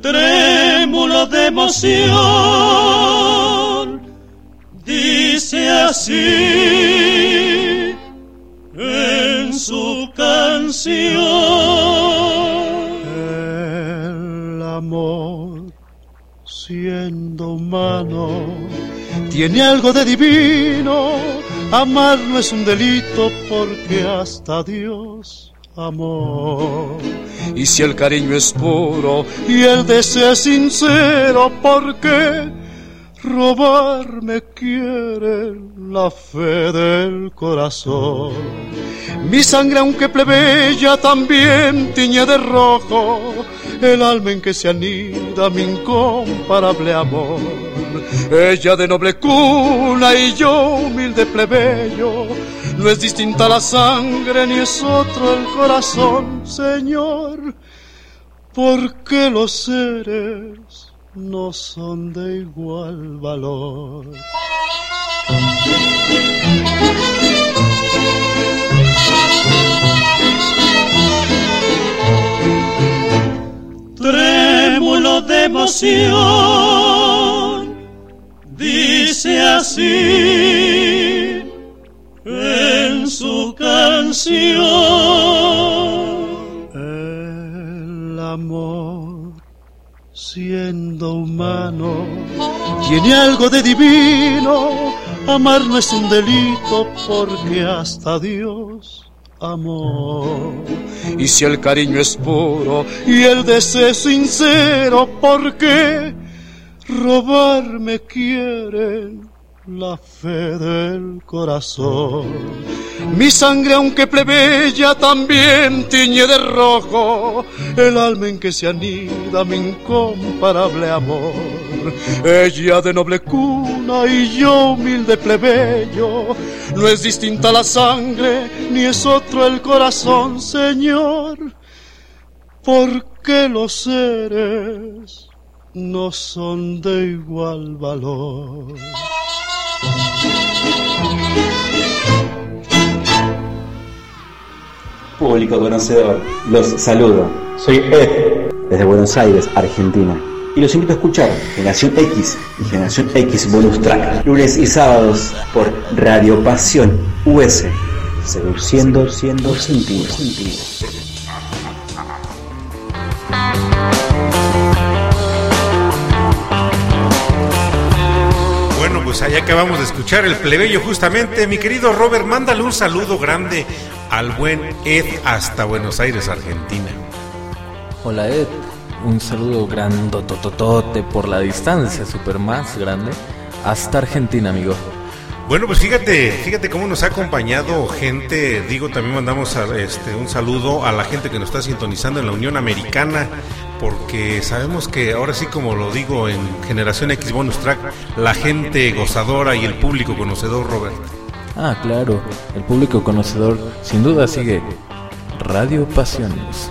Trémulo de emoción, dice así en su canción. El amor, siendo humano, tiene algo de divino. Amar no es un delito porque hasta Dios amó. Y si el cariño es puro y el deseo es sincero, ¿por qué robarme quiere la fe del corazón? Mi sangre, aunque plebeya, también tiñe de rojo el alma en que se anida mi incomparable amor. Ella de noble cuna y yo humilde plebeyo. No es distinta la sangre ni es otro el corazón, Señor. Porque los seres no son de igual valor. trémulo de emoción, dice así en su canción. El amor, siendo humano, tiene algo de divino. Amar no es un delito porque hasta Dios amó. Y si el cariño es puro y el deseo es sincero, ¿por qué robarme quieren la fe del corazón? Mi sangre, aunque plebeya, también tiñe de rojo el alma en que se anida mi incomparable amor. Ella de noble cuna y yo humilde plebeyo. No es distinta la sangre, ni es otro el corazón, Señor. Porque los seres no son de igual valor. Público conocedor, los saludo. Soy Ed, desde Buenos Aires, Argentina. Y los invito a escuchar Generación X y Generación X Bonus Track, lunes y sábados por Radio Pasión US, seduciendo siendo sentidos. Bueno, ahí acabamos de escuchar el plebeyo justamente. Mi querido Robert, mándale un saludo grande al buen Ed hasta Buenos Aires, Argentina. Hola Ed, un saludo grandotototote por la distancia, super más grande, hasta Argentina, amigo. Bueno, pues fíjate, fíjate cómo nos ha acompañado gente, digo, también mandamos a- este, un saludo a la gente que nos está sintonizando en la Unión Americana, porque sabemos que ahora sí, como lo digo en Generación X Bonus Track, la gente gozadora y el público conocedor, Robert. Ah, claro, el público conocedor sin duda sigue Radio Pasiones.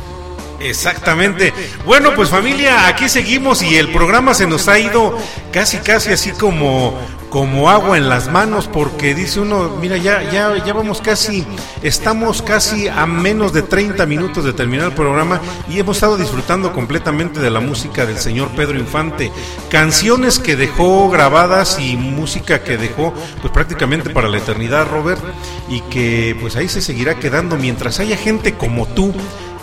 Exactamente. Bueno, pues familia, aquí seguimos y el programa se nos ha ido casi casi así como como agua en las manos porque dice uno, mira, ya ya ya vamos casi estamos casi a menos de 30 minutos de terminar el programa y hemos estado disfrutando completamente de la música del señor Pedro Infante, canciones que dejó grabadas y música que dejó pues prácticamente para la eternidad, Robert, y que pues ahí se seguirá quedando mientras haya gente como tú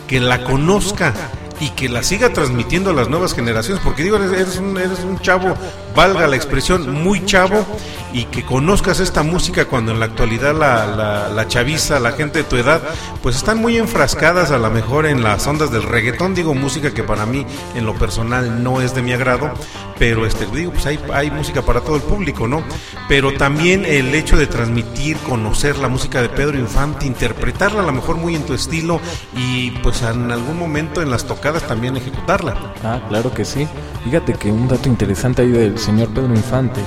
que la conozca y que la siga transmitiendo a las nuevas generaciones, porque digo, eres, un, eres un chavo, valga la expresión, muy chavo, y que conozcas esta música cuando en la actualidad la, la, la chaviza, la gente de tu edad, pues están muy enfrascadas a lo mejor en las ondas del reggaetón, digo, música que para mí en lo personal no es de mi agrado, pero este, digo, pues hay, hay música para todo el público, ¿no? Pero también el hecho de transmitir, conocer la música de Pedro Infante, interpretarla a lo mejor muy en tu estilo y pues en algún momento en las tocadas también ejecutarla. Ah, claro que sí. Fíjate que un dato interesante ahí del señor Pedro Infante,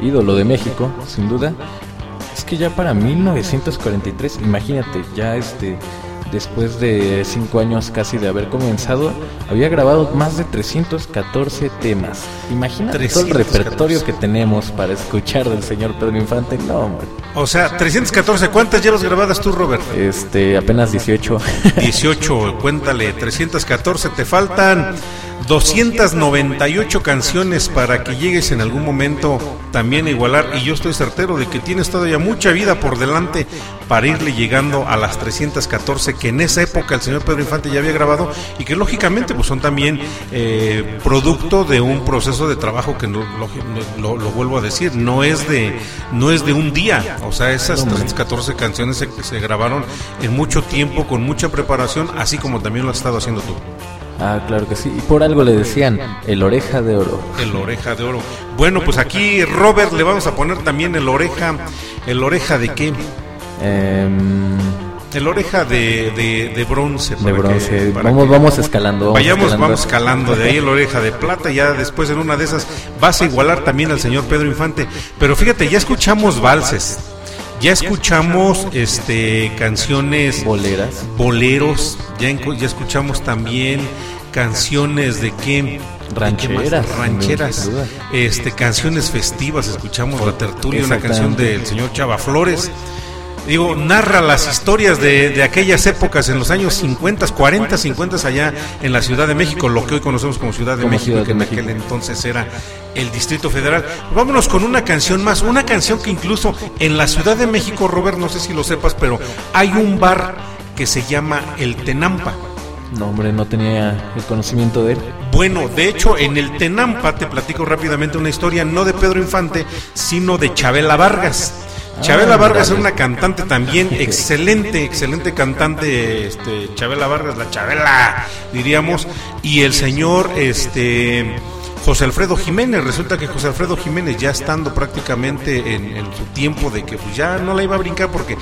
ídolo de México, sin duda, es que ya para 1943, imagínate, ya este, después de cinco años casi de haber comenzado, había grabado más de 314 temas. Imagínate todo el 314. repertorio que tenemos para escuchar del señor Pedro Infante. No, hombre. O sea, 314, ¿cuántas llevas grabadas tú, Robert? Este, apenas 18. 18, cuéntale, 314, te faltan 298 canciones para que llegues en algún momento también a igualar. Y yo estoy certero de que tienes todavía mucha vida por delante para irle llegando a las 314 que en esa época el señor Pedro Infante ya había grabado y que lógicamente pues son también eh, producto de un proceso de trabajo que no, lo, lo- lo vuelvo a decir, no es de no es de un día, o sea, esas 314 canciones se, se grabaron en mucho tiempo con mucha preparación, así como también lo has estado haciendo tú. Ah, claro que sí. Y por algo le decían el oreja de oro. El oreja de oro. Bueno, pues aquí Robert le vamos a poner también el oreja. ¿El oreja de qué? Em, El oreja de, de, de bronce. de que- bronce. para vamos, que- vamos escalando. Vamos Vayamos, escalando. vamos escalando. De ahí el oreja de plata. Ya después en una de esas vas a igualar también al señor Pedro Infante. Pero fíjate, ya escuchamos valses. Ya escuchamos este canciones boleras, boleros. Ya, ya escuchamos también canciones de qué. Rancheras, rancheras, este canciones festivas. Escuchamos la tertulia, una canción del señor Chava Flores. Digo, narra las historias de, de aquellas épocas en los años 50, 40, 50 allá en la Ciudad de México, lo que hoy conocemos como Ciudad de Como México, Ciudad que en aquel entonces era el Distrito Federal. Vámonos con una canción más, una canción que incluso en la Ciudad de México, Robert, no sé si lo sepas, pero hay un bar que se llama El Tenampa. No, hombre, no tenía el conocimiento de él. Bueno, de hecho, en el Tenampa te platico rápidamente una historia, no de Pedro Infante, sino de Chabela Vargas. Chabela Ah, Vargas es una cantante también excelente, excelente cantante, este, Chabela Vargas, la Chabela, diríamos, y el señor, este, José Alfredo Jiménez, resulta que José Alfredo Jiménez ya estando prácticamente en, en su tiempo de que pues ya no la iba a brincar porque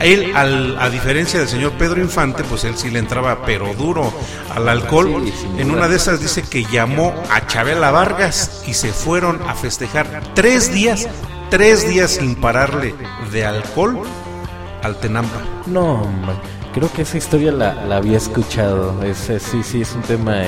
él, al- a diferencia del señor Pedro Infante, pues él sí le entraba pero duro al alcohol. En una de esas dice que llamó a Chabela Vargas y se fueron a festejar tres días, tres días sin pararle de alcohol al Tenampa. No. Creo que esa historia la, la había escuchado. Ese, sí, sí, es un tema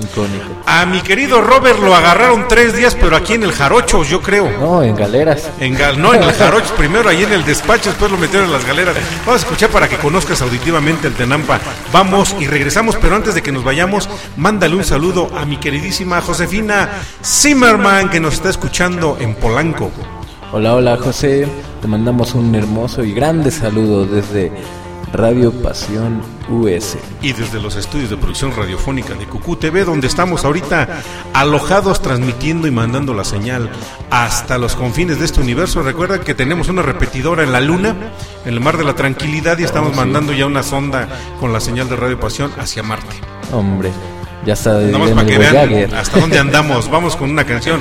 icónico. A mi querido Robert lo agarraron tres días, pero aquí en el Jarocho, yo creo. No, en galeras. En gal- no, en el Jarocho, primero ahí en el despacho, después lo metieron en las galeras. Vamos a escuchar para que conozcas auditivamente el Tenampa. Vamos y regresamos, pero antes de que nos vayamos, mándale un saludo a mi queridísima Josefina Zimmerman, que nos está escuchando en Polanco. Hola, hola José, te mandamos un hermoso y grande saludo desde Radio Pasión US. Y desde los estudios de producción radiofónica de Cucú TV, donde estamos ahorita alojados transmitiendo y mandando la señal hasta los confines de este universo. Recuerda que tenemos una repetidora en la luna, en el mar de la tranquilidad, y estamos sí. mandando ya una sonda con la señal de Radio Pasión hacia Marte. Hombre, ya está de Nada más para que vean hasta dónde andamos. Vamos con una canción.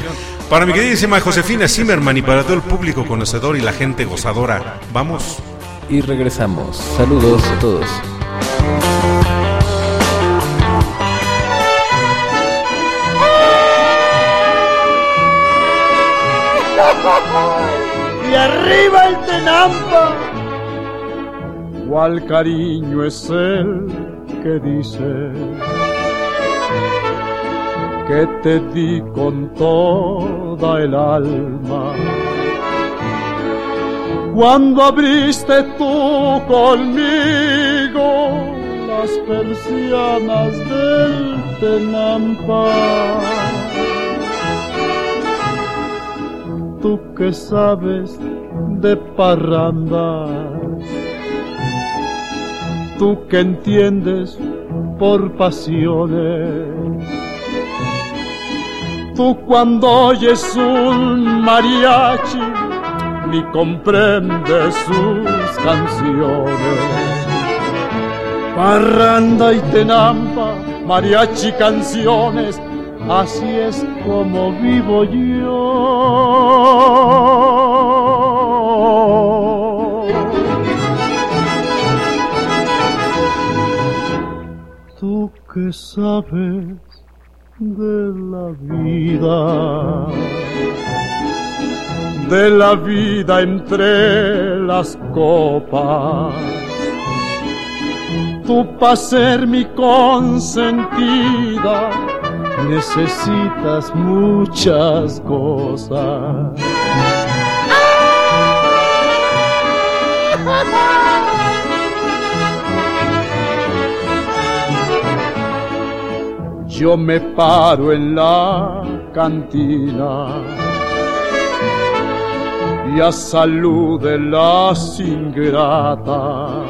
Para mi queridísima Josefina Zimmerman y para todo el público conocedor y la gente gozadora. Vamos. Y regresamos. Saludos a todos. y arriba el Tenampa. ¿Cuál cariño es el que dice que te di con toda el alma? Cuando abriste tú conmigo las persianas del Tenampa. tú que sabes de parrandas, tú que entiendes por pasiones, tú cuando oyes un mariachi ni comprendes sus canciones. Parranda y tenampa, mariachi canciones, así es como vivo yo. Tú que sabes de la vida, de la vida entre las copas tú para ser mi consentida necesitas muchas cosas. Yo me paro en la cantina y a salud de las ingratas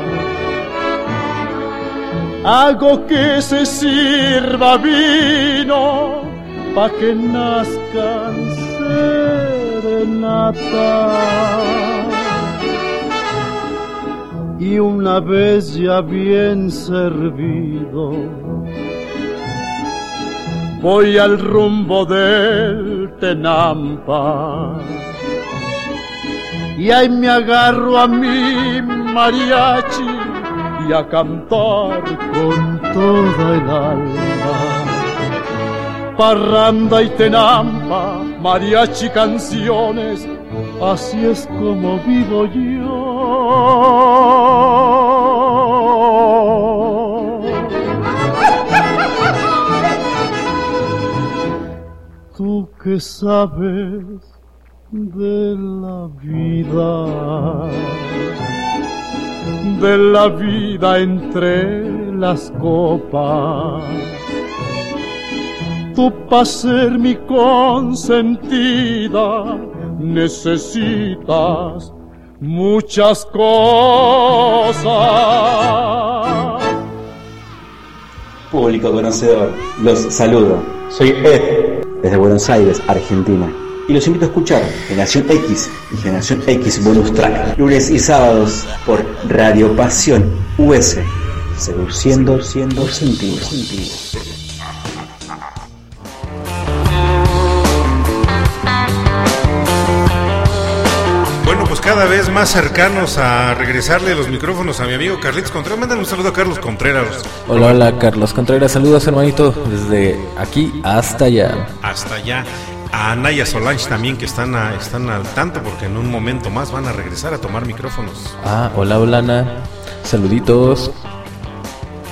hago que se sirva vino pa' que nazcan serenata. Y una vez ya bien servido, voy al rumbo del Tenampa. Y ahí me agarro a mi mariachi y a cantar con toda el alma. Parranda y tenampa, mariachi canciones, así es como vivo yo. Tú que sabes de la vida de la vida entre las copas. Tú para ser mi consentida necesitas muchas cosas. Público conocedor, los saludo. Soy Ed, desde Buenos Aires, Argentina. Y los invito a escuchar Generación X y Generación X Bonus Track, lunes y sábados por Radio Pasión US, seduciendo siendo sentidos. Bueno, pues cada vez más cercanos a regresarle los micrófonos a mi amigo Carlitos Contreras. Mándale un saludo a Carlos Contreras. Hola, hola Carlos Contreras, saludos hermanito desde aquí hasta allá. Hasta allá. A Naya Solange también que están, a- están al tanto porque en un momento más van a regresar a tomar micrófonos. Ah, hola, hola Ana, saluditos.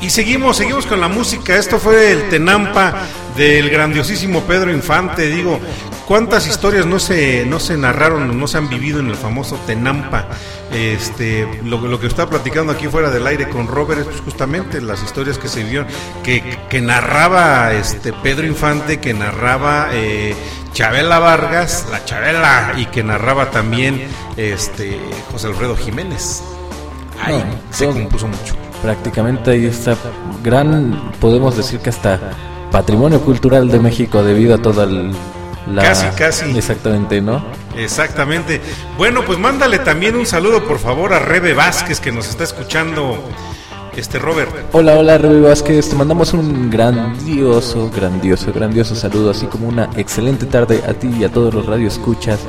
Y seguimos, seguimos con la música. Esto fue el Tenampa del grandiosísimo Pedro Infante. Digo, ¿cuántas historias no se, no se narraron o no se han vivido en el famoso Tenampa? Este, lo, lo que estaba platicando aquí fuera del aire con Robert es pues, justamente las historias que se vieron, que, que narraba este Pedro Infante, que narraba eh, Chabela Vargas, la Chabela, y que narraba también este José Alfredo Jiménez. Ahí No, se compuso mucho. Prácticamente ahí está gran, podemos decir que hasta patrimonio cultural de México debido a toda el- la... Casi, casi. Exactamente, ¿no? Exactamente. Bueno, pues mándale también un saludo, por favor, a Rebe Vázquez, que nos está escuchando, este Robert. Hola, hola, Rubí Vázquez. Te mandamos un grandioso, grandioso, grandioso saludo, así como una excelente tarde a ti y a todos los radioescuchas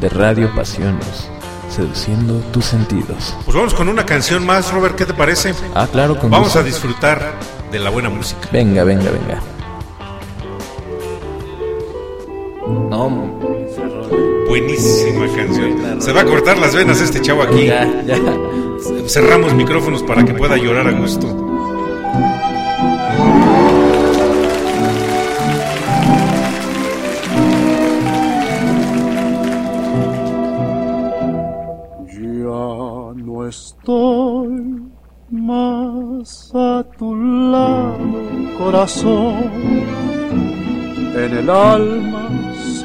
de Radio Pasiones, seduciendo tus sentidos. Pues vamos con una canción más, Robert, ¿qué te parece? Ah, claro, con Vamos gusto. a disfrutar de la buena música. Venga, venga, venga. No, Buenísima canción. Se va a cortar las venas este chavo aquí. Ya, ya. Cerramos micrófonos para que pueda llorar a gusto. Ya no estoy más a tu lado, corazón. En el alma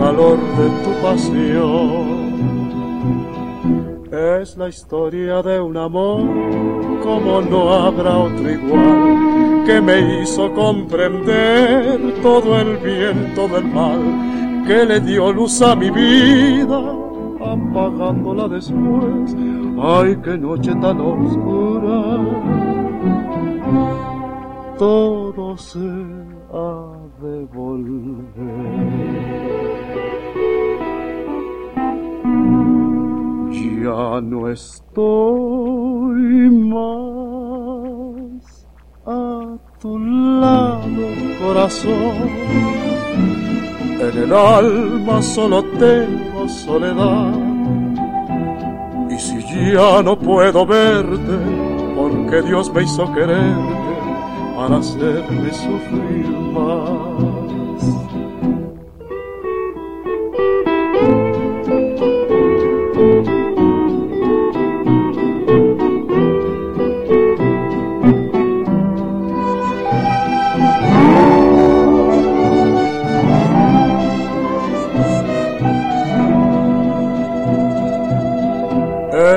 calor de tu pasión. Es la historia de un amor como no habrá otro igual que me hizo comprender todo el bien, todo el mal que le dio luz a mi vida apagándola después. Ay, qué noche tan oscura. Todo se ha de volver. Ya no estoy más a tu lado, corazón. En el alma solo tengo soledad. Y si ya no puedo verte, porque Dios me hizo quererte para hacerme sufrir más.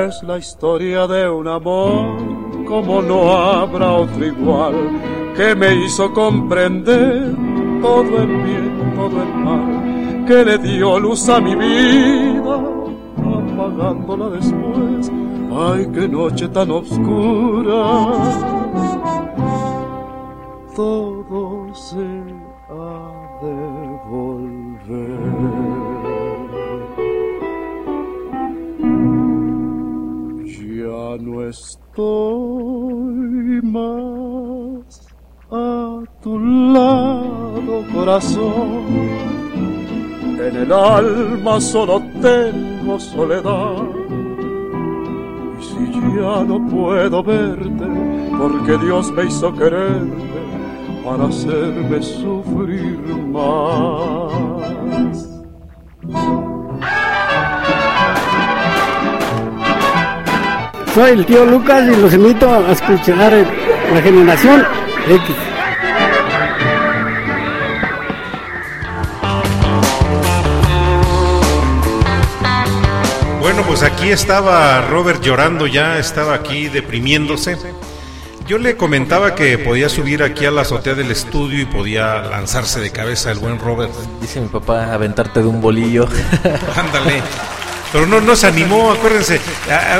Es la historia de un amor como no habrá otro igual que me hizo comprender todo el bien, todo el mal que le dio luz a mi vida apagándola después. Ay, qué noche tan oscura. Todo se estoy más a tu lado, corazón. En el alma solo tengo soledad. Y si ya no puedo verte, porque Dios me hizo quererte para hacerme sufrir más. Soy el tío Lucas y los invito a escuchar la generación X. Bueno, pues aquí estaba Robert llorando ya, estaba aquí deprimiéndose. Yo le comentaba que podía subir aquí a la azotea del estudio y podía lanzarse de cabeza el buen Robert. Dice mi papá, aventarte de un bolillo. Ándale. [LAUGHS] Pero no nos animó, acuérdense.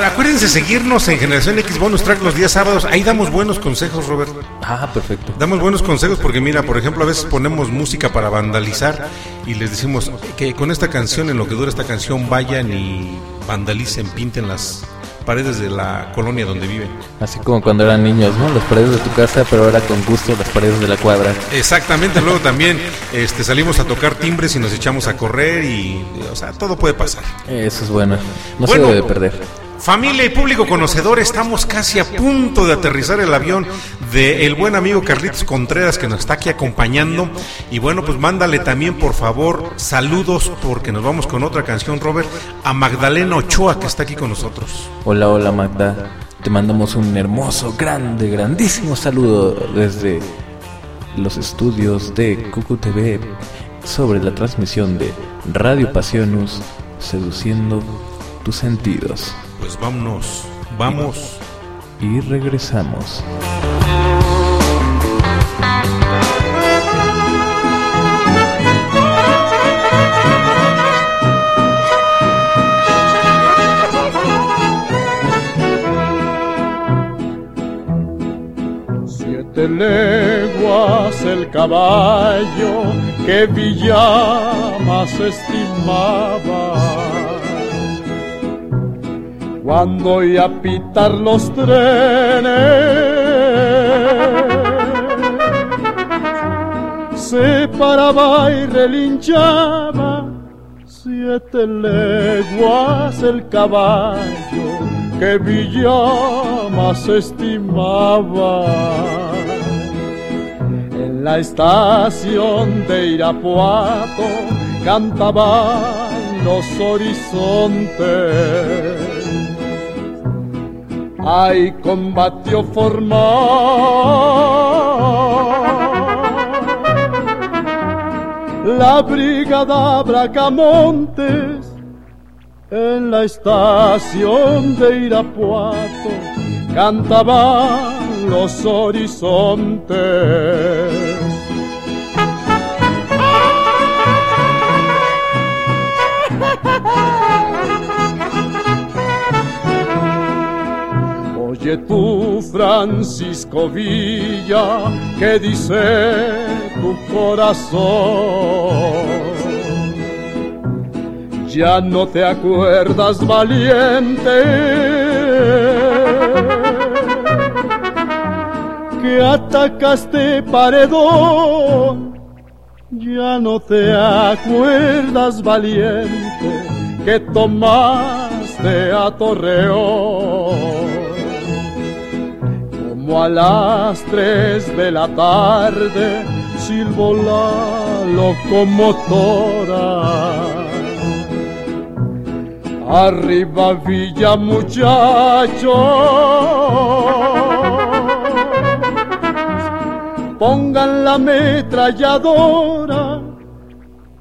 acuérdense seguirnos en Generación X Bonus Track los días sábados. Ahí damos buenos consejos, Robert. Ah, perfecto. Damos buenos consejos porque mira, por ejemplo, a veces ponemos música para vandalizar y les decimos que con esta canción, en lo que dura esta canción, vayan y vandalicen, pinten las paredes de la colonia donde viven. Así como cuando eran niños, ¿no? Las paredes de tu casa, pero ahora con gusto las paredes de la cuadra. Exactamente, luego también este, salimos a tocar timbres y nos echamos a correr y, o sea, todo puede pasar. Eso es bueno. No Bueno, se debe perder. Familia y público conocedor, estamos casi a punto de aterrizar el avión de el buen amigo Carlitos Contreras que nos está aquí acompañando. Y bueno, pues mándale también, por favor, saludos, porque nos vamos con otra canción, Robert, a Magdalena Ochoa que está aquí con nosotros. Hola, hola Magda. Te mandamos un hermoso, grande, grandísimo saludo desde los estudios de Cucu TV sobre la transmisión de Radio Pasionus, seduciendo tus sentidos. Pues vámonos, vamos. Y regresamos. Siete leguas el caballo que Villamas estimaba. Cuando oía pitar los trenes, se paraba y relinchaba. Siete leguas el caballo que Villamas estimaba. En la estación de Irapuato cantaban los horizontes. Ay, combatió formal la brigada Bracamontes en la estación de Irapuato cantaban los horizontes. Oye tú, Francisco Villa, ¿qué dice tu corazón? Ya no te acuerdas, valiente, que atacaste paredón. Ya no te acuerdas, valiente, que tomaste a Torreón. Como a las tres de la tarde silbó la locomotora. Arriba Villa muchacho, pongan la ametralladora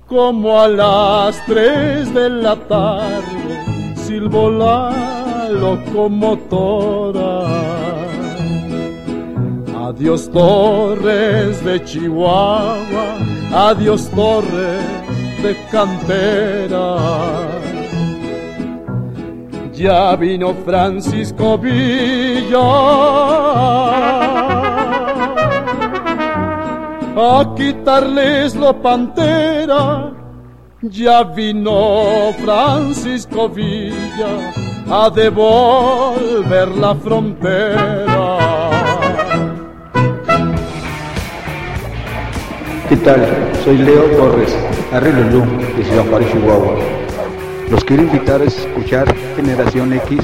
como a las tres de la tarde silbó la locomotora. Adiós Torres de Chihuahua, adiós Torres de Cantera. Ya vino Francisco Villa a quitarles lo pantera. Ya vino Francisco Villa a devolver la frontera. ¿Qué tal? Soy Leo Torres, Arrilulú, de Ciudad Juárez, Chihuahua. Los quiero invitar a escuchar Generación X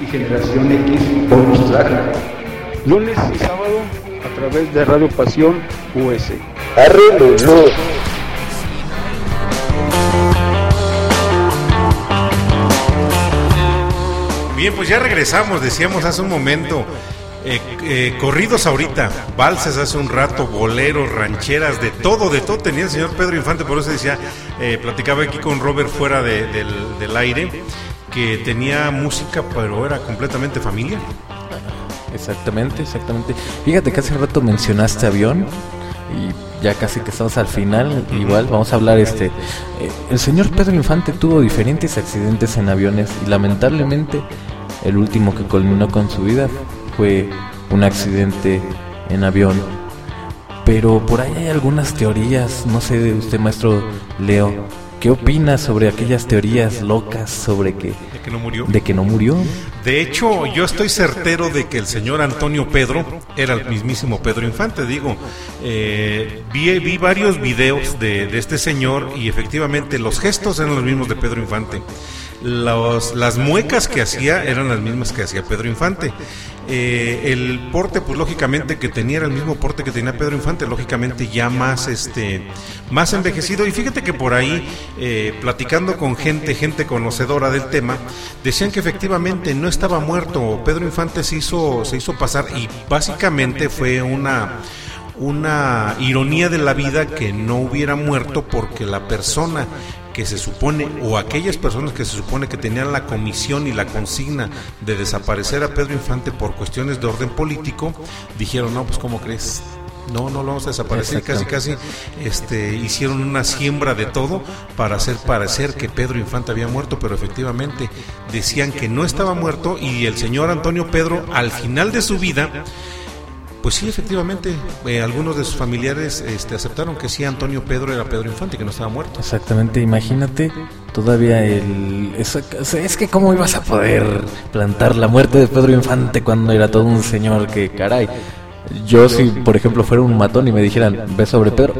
y Generación X Bonus Track. Lunes y sábado a través de Radio Pasión US. Arrilulú. Bien, pues ya regresamos, decíamos hace un momento. Eh, eh, corridos ahorita, valses hace un rato, boleros, rancheras, de todo, de todo tenía el señor Pedro Infante, por eso decía, eh, platicaba aquí con Robert fuera de- del, del aire, que tenía música, pero era completamente familia. Exactamente, exactamente. Fíjate que hace rato mencionaste avión y ya casi que estamos al final. Igual vamos a hablar este. eh, el señor Pedro Infante tuvo diferentes accidentes en aviones y lamentablemente el último que culminó con su vida fue un accidente en avión. Pero por ahí hay algunas teorías, no sé de usted maestro Leo, ¿Qué opinas sobre aquellas teorías locas sobre que... ¿De que no murió? De que no murió. De hecho, yo estoy certero de que el señor Antonio Pedro era el mismísimo Pedro Infante. Digo, eh, vi, vi varios videos de, de este señor y efectivamente los gestos eran los mismos de Pedro Infante. Los- las muecas que hacía eran las mismas que hacía Pedro Infante. Eh, el porte, pues lógicamente que tenía era el mismo porte que tenía Pedro Infante, lógicamente ya más, este, más envejecido. Y fíjate que por ahí, eh, platicando con gente, gente conocedora del tema, decían que efectivamente no estaba muerto. Pedro Infante se hizo, se hizo pasar y básicamente fue una una ironía de la vida que no hubiera muerto porque la persona que se supone, o aquellas personas que se supone que tenían la comisión y la consigna de desaparecer a Pedro Infante por cuestiones de orden político, dijeron, no, pues ¿cómo crees? No, no lo vamos a desaparecer. Casi, casi este, hicieron una siembra de todo para hacer parecer que Pedro Infante había muerto, pero efectivamente decían que no estaba muerto y el señor Antonio Pedro, al final de su vida, pues sí, efectivamente, eh, algunos de sus familiares este, aceptaron que sí, Antonio Pedro era Pedro Infante, que no estaba muerto. Exactamente, imagínate todavía el... Es, es que cómo ibas a poder plantar la muerte de Pedro Infante cuando era todo un señor que caray. Yo si por ejemplo fuera un matón y me dijeran, ve sobre Pedro,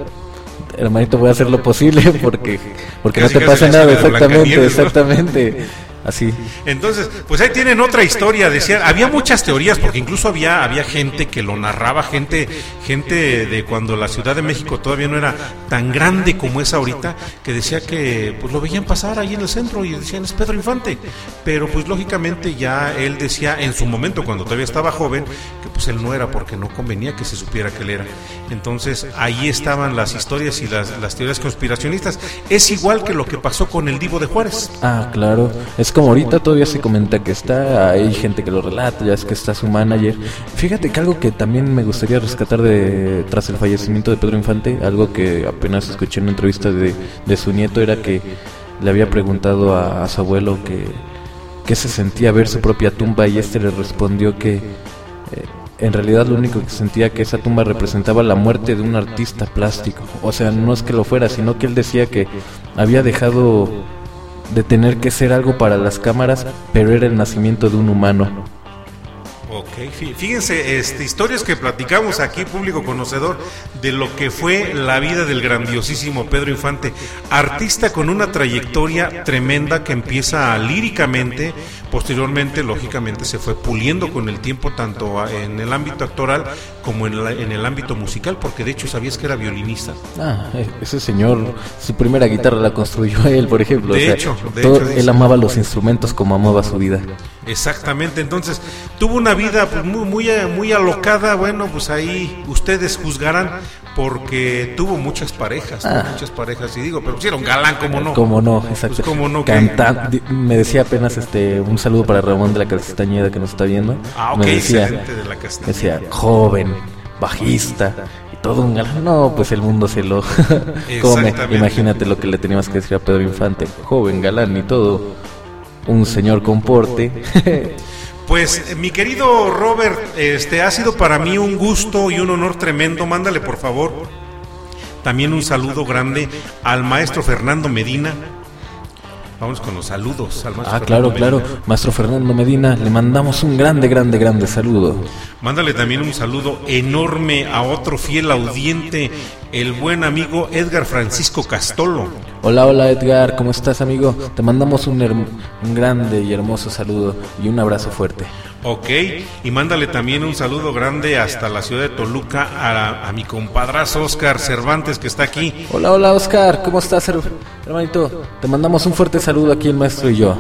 hermanito voy a hacer lo posible [LAUGHS] porque, porque no te pasa nada, exactamente, exactamente. Así. Entonces, pues ahí tienen otra historia. Decían, había muchas teorías, porque incluso había, había gente que lo narraba, gente, gente de cuando la Ciudad de México todavía no era tan grande como es ahorita, que decía que pues lo veían pasar ahí en el centro y decían es Pedro Infante. Pero pues lógicamente ya él decía en su momento, cuando todavía estaba joven, que pues él no era porque no convenía que se supiera que él era. Entonces ahí estaban las historias y las, las teorías conspiracionistas. Es igual que lo que pasó con el Divo de Juárez. Ah, claro. Es como ahorita todavía se comenta que está, hay gente que lo relata, ya es que está su manager. Fíjate que algo que también me gustaría rescatar de tras el fallecimiento de Pedro Infante, algo que apenas escuché en una entrevista de, de su nieto, era que le había preguntado a, su abuelo que, que se sentía ver su propia tumba y este le respondió que eh, en realidad lo único que sentía que esa tumba representaba la muerte de un artista plástico. O sea, no es que lo fuera, sino que él decía que había dejado de tener que ser algo para las cámaras, pero era el nacimiento de un humano. Ok, fí- fíjense, este, historias que platicamos aquí, público conocedor, de lo que fue la vida del grandiosísimo Pedro Infante, artista con una trayectoria tremenda que empieza líricamente, posteriormente, lógicamente, se fue puliendo con el tiempo, tanto en el ámbito actoral como en, la- en el ámbito musical, porque de hecho sabías que era violinista. Ah, e- ese señor, su primera guitarra la construyó él, por ejemplo. De o sea, hecho, de todo- hecho, él amaba los instrumentos como amaba su vida. Exactamente, entonces tuvo una vida pues, muy, muy, muy alocada, bueno, pues ahí ustedes juzgarán porque tuvo muchas parejas, tuvo Ah. muchas parejas, y digo, pero pusieron galán, como no. Como no, exacto. Pues, cómo no, que- Canta- me decía apenas este un saludo para Ramón de la Castañeda que nos está viendo. Ah, ok, me decía, excelente, de la Castañeda. decía, joven, bajista y todo un galán. No, pues el mundo se lo [LAUGHS] come. Imagínate lo que le teníamos que decir a Pedro Infante, joven, galán y todo. Un señor con porte. [LAUGHS] Pues eh, mi querido Robert, este ha sido para mí un gusto y un honor tremendo. Mándale por favor también un saludo grande al maestro Fernando Medina. Vamos con los saludos al maestro Ah, claro, Fernando claro. Maestro Fernando Medina, le mandamos un grande, grande, grande saludo. Mándale también un saludo enorme a otro fiel audiente, el buen amigo Edgar Francisco Castolo. Hola, hola Edgar, ¿cómo estás amigo? Te mandamos un, un grande y hermoso saludo y un abrazo fuerte. Ok, y mándale también un saludo grande hasta la ciudad de Toluca a, a mi compadrazo Oscar Cervantes que está aquí. Hola, hola Oscar, ¿cómo estás her- hermanito? Te mandamos un fuerte saludo aquí el maestro y yo.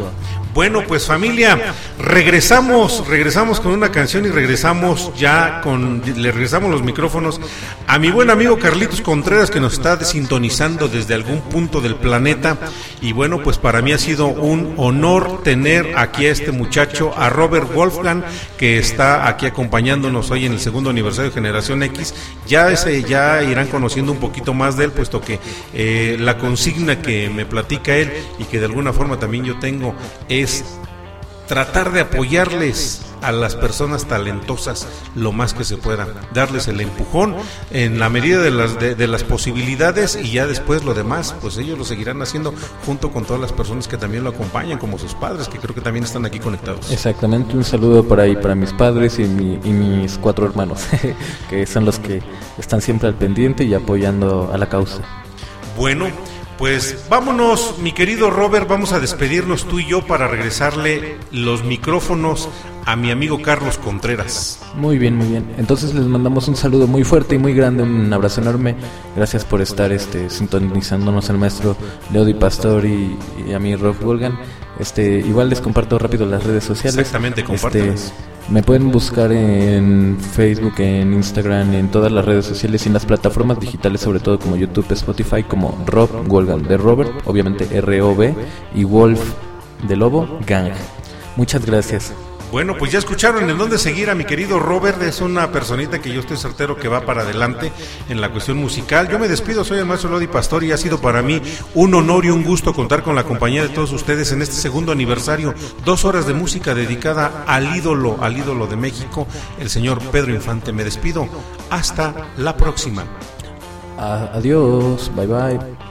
Bueno, pues familia, regresamos, regresamos con una canción y regresamos ya con, le regresamos los micrófonos a mi buen amigo Carlitos Contreras que nos está sintonizando desde algún punto del planeta. Y bueno, pues para mí ha sido un honor tener aquí a este muchacho, a Robert Wolfgang, que está aquí acompañándonos hoy en el segundo aniversario de Generación X. Ya, ese, ya irán conociendo un poquito más de él, puesto que eh, la consigna que me platica él y que de alguna forma también yo tengo es tratar de apoyarles a las personas talentosas lo más que se pueda, darles el empujón en la medida de las, de, de las posibilidades y ya después lo demás, pues ellos lo seguirán haciendo junto con todas las personas que también lo acompañan, como sus padres, que creo que también están aquí conectados. Exactamente, un saludo por ahí para mis padres y, mi- y mis cuatro hermanos, [LAUGHS] que son los que están siempre al pendiente y apoyando a la causa. Bueno, pues vámonos, mi querido Robert, vamos a despedirnos tú y yo para regresarle los micrófonos a mi amigo Carlos Contreras. Muy bien, muy bien. Entonces les mandamos un saludo muy fuerte y muy grande, un abrazo enorme. Gracias por estar este, sintonizándonos al maestro Leo Di Pastor y, a mí Rob Wolgan. Este, igual les comparto rápido las redes sociales. Exactamente, Este, compártelas. me pueden buscar en Facebook, en Instagram, en todas las redes sociales y en las plataformas digitales, sobre todo como YouTube, Spotify, como Rob Wolgan de Robert, obviamente R-O-B, y Wolf de Lobo Gang. Muchas gracias. Bueno, pues ya escucharon en dónde seguir a mi querido Robert, es una personita que yo estoy certero que va para adelante en la cuestión musical. Yo me despido, soy el maestro Lodi Pastor y ha sido para mí un honor y un gusto contar con la compañía de todos ustedes en este segundo aniversario, dos horas de música dedicada al ídolo, al ídolo de México, el señor Pedro Infante. Me despido, hasta la próxima. Adiós, bye bye.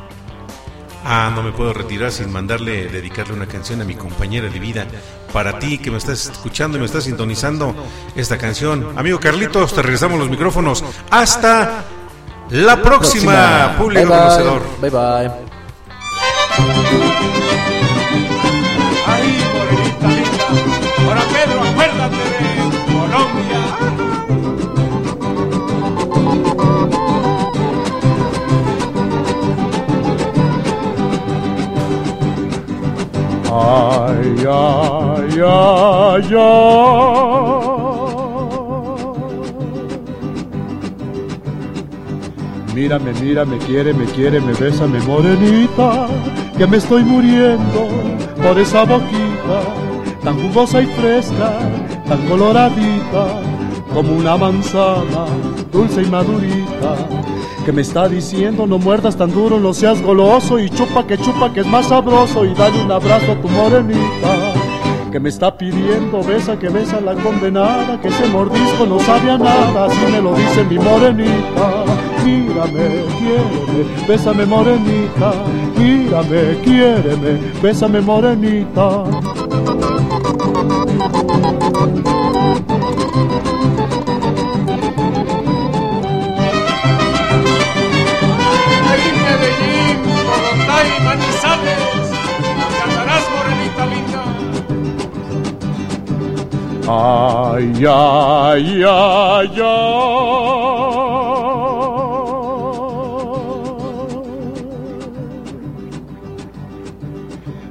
Ah, no me puedo retirar sin mandarle, dedicarle una canción a mi compañera de vida. Para ti que me estás escuchando y me estás sintonizando esta canción. Amigo Carlitos, te regresamos los micrófonos. Hasta la próxima, público Bye, bye. conocedor. Bye bye. Ahora Pedro, acuérdate de Colombia. Ay, ay, ay, ay. Mírame, mírame, quiere, me quiere, me besa, me morenita, que me estoy muriendo por esa boquita, tan jugosa y fresca, tan coloradita, como una manzana, dulce y madurita, que me está diciendo no muerdas tan duro, no seas goloso y chupa que chupa que es más sabroso y dale un abrazo a tu morenita. Que me está pidiendo besa que besa la condenada, que ese mordisco no sabe a nada, así me lo dice mi morenita. Mírame, quiéreme, bésame morenita, mírame, quiéreme, bésame morenita. Ay, ay, ay, ay.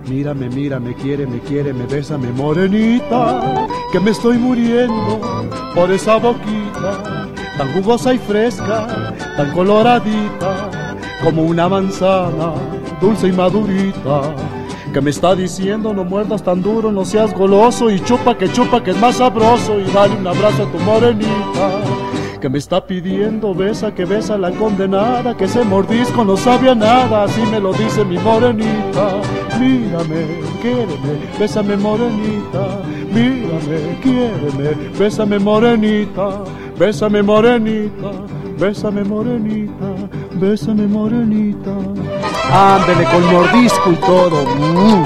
Mírame, mírame, quiere, me quiere, me besa, me morenita, que me estoy muriendo por esa boquita, tan jugosa y fresca, tan coloradita, como una manzana, dulce y madurita que me está diciendo no muerdas tan duro, no seas goloso y chupa que chupa que es más sabroso y dale un abrazo a tu morenita. Que me está pidiendo besa que besa la condenada, que ese mordisco no sabe a nada, así me lo dice mi morenita. Mírame, quiéreme, bésame morenita, mírame, quiéreme, bésame morenita, bésame morenita, bésame morenita, bésame morenita. Ándele con mordisco y todo. Mm.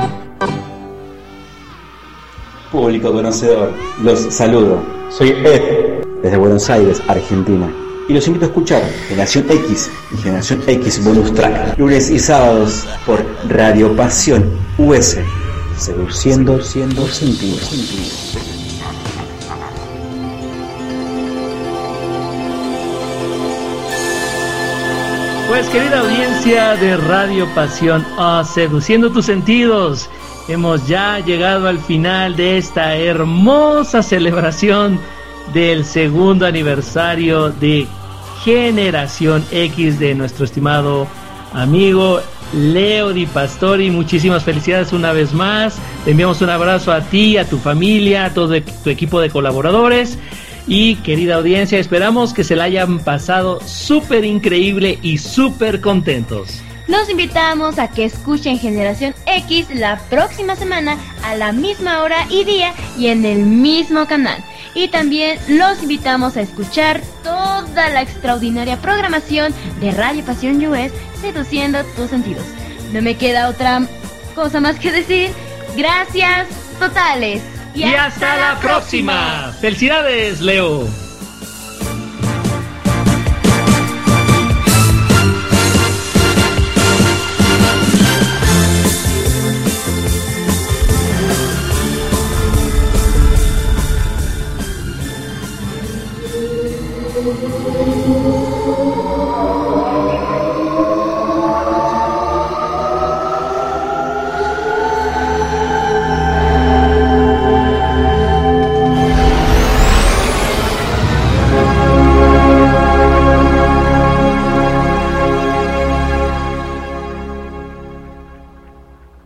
Público conocedor, los saludo. Soy Ed, desde Buenos Aires, Argentina. Y los invito a escuchar Generación X y Generación X Bonus Track, lunes y sábados por Radio Pasión US, seduciendo siendo sentidos. Pues querida audiencia de Radio Pasión, ah, seduciendo tus sentidos, hemos ya llegado al final de esta hermosa celebración del segundo aniversario de Generación X de nuestro estimado amigo Leo Di Pastori. Muchísimas felicidades una vez más. Te enviamos un abrazo a ti, a tu familia, a todo tu equipo de colaboradores. Y querida audiencia, esperamos que se la hayan pasado súper increíble y súper contentos. Los invitamos a que escuchen Generación X la próxima semana a la misma hora y día y en el mismo canal. Y también los invitamos a escuchar toda la extraordinaria programación de Radio Pasión US, seduciendo tus sentidos. No me queda otra cosa más que decir. Gracias totales. Y, hasta, la próxima. Felicidades, Leo.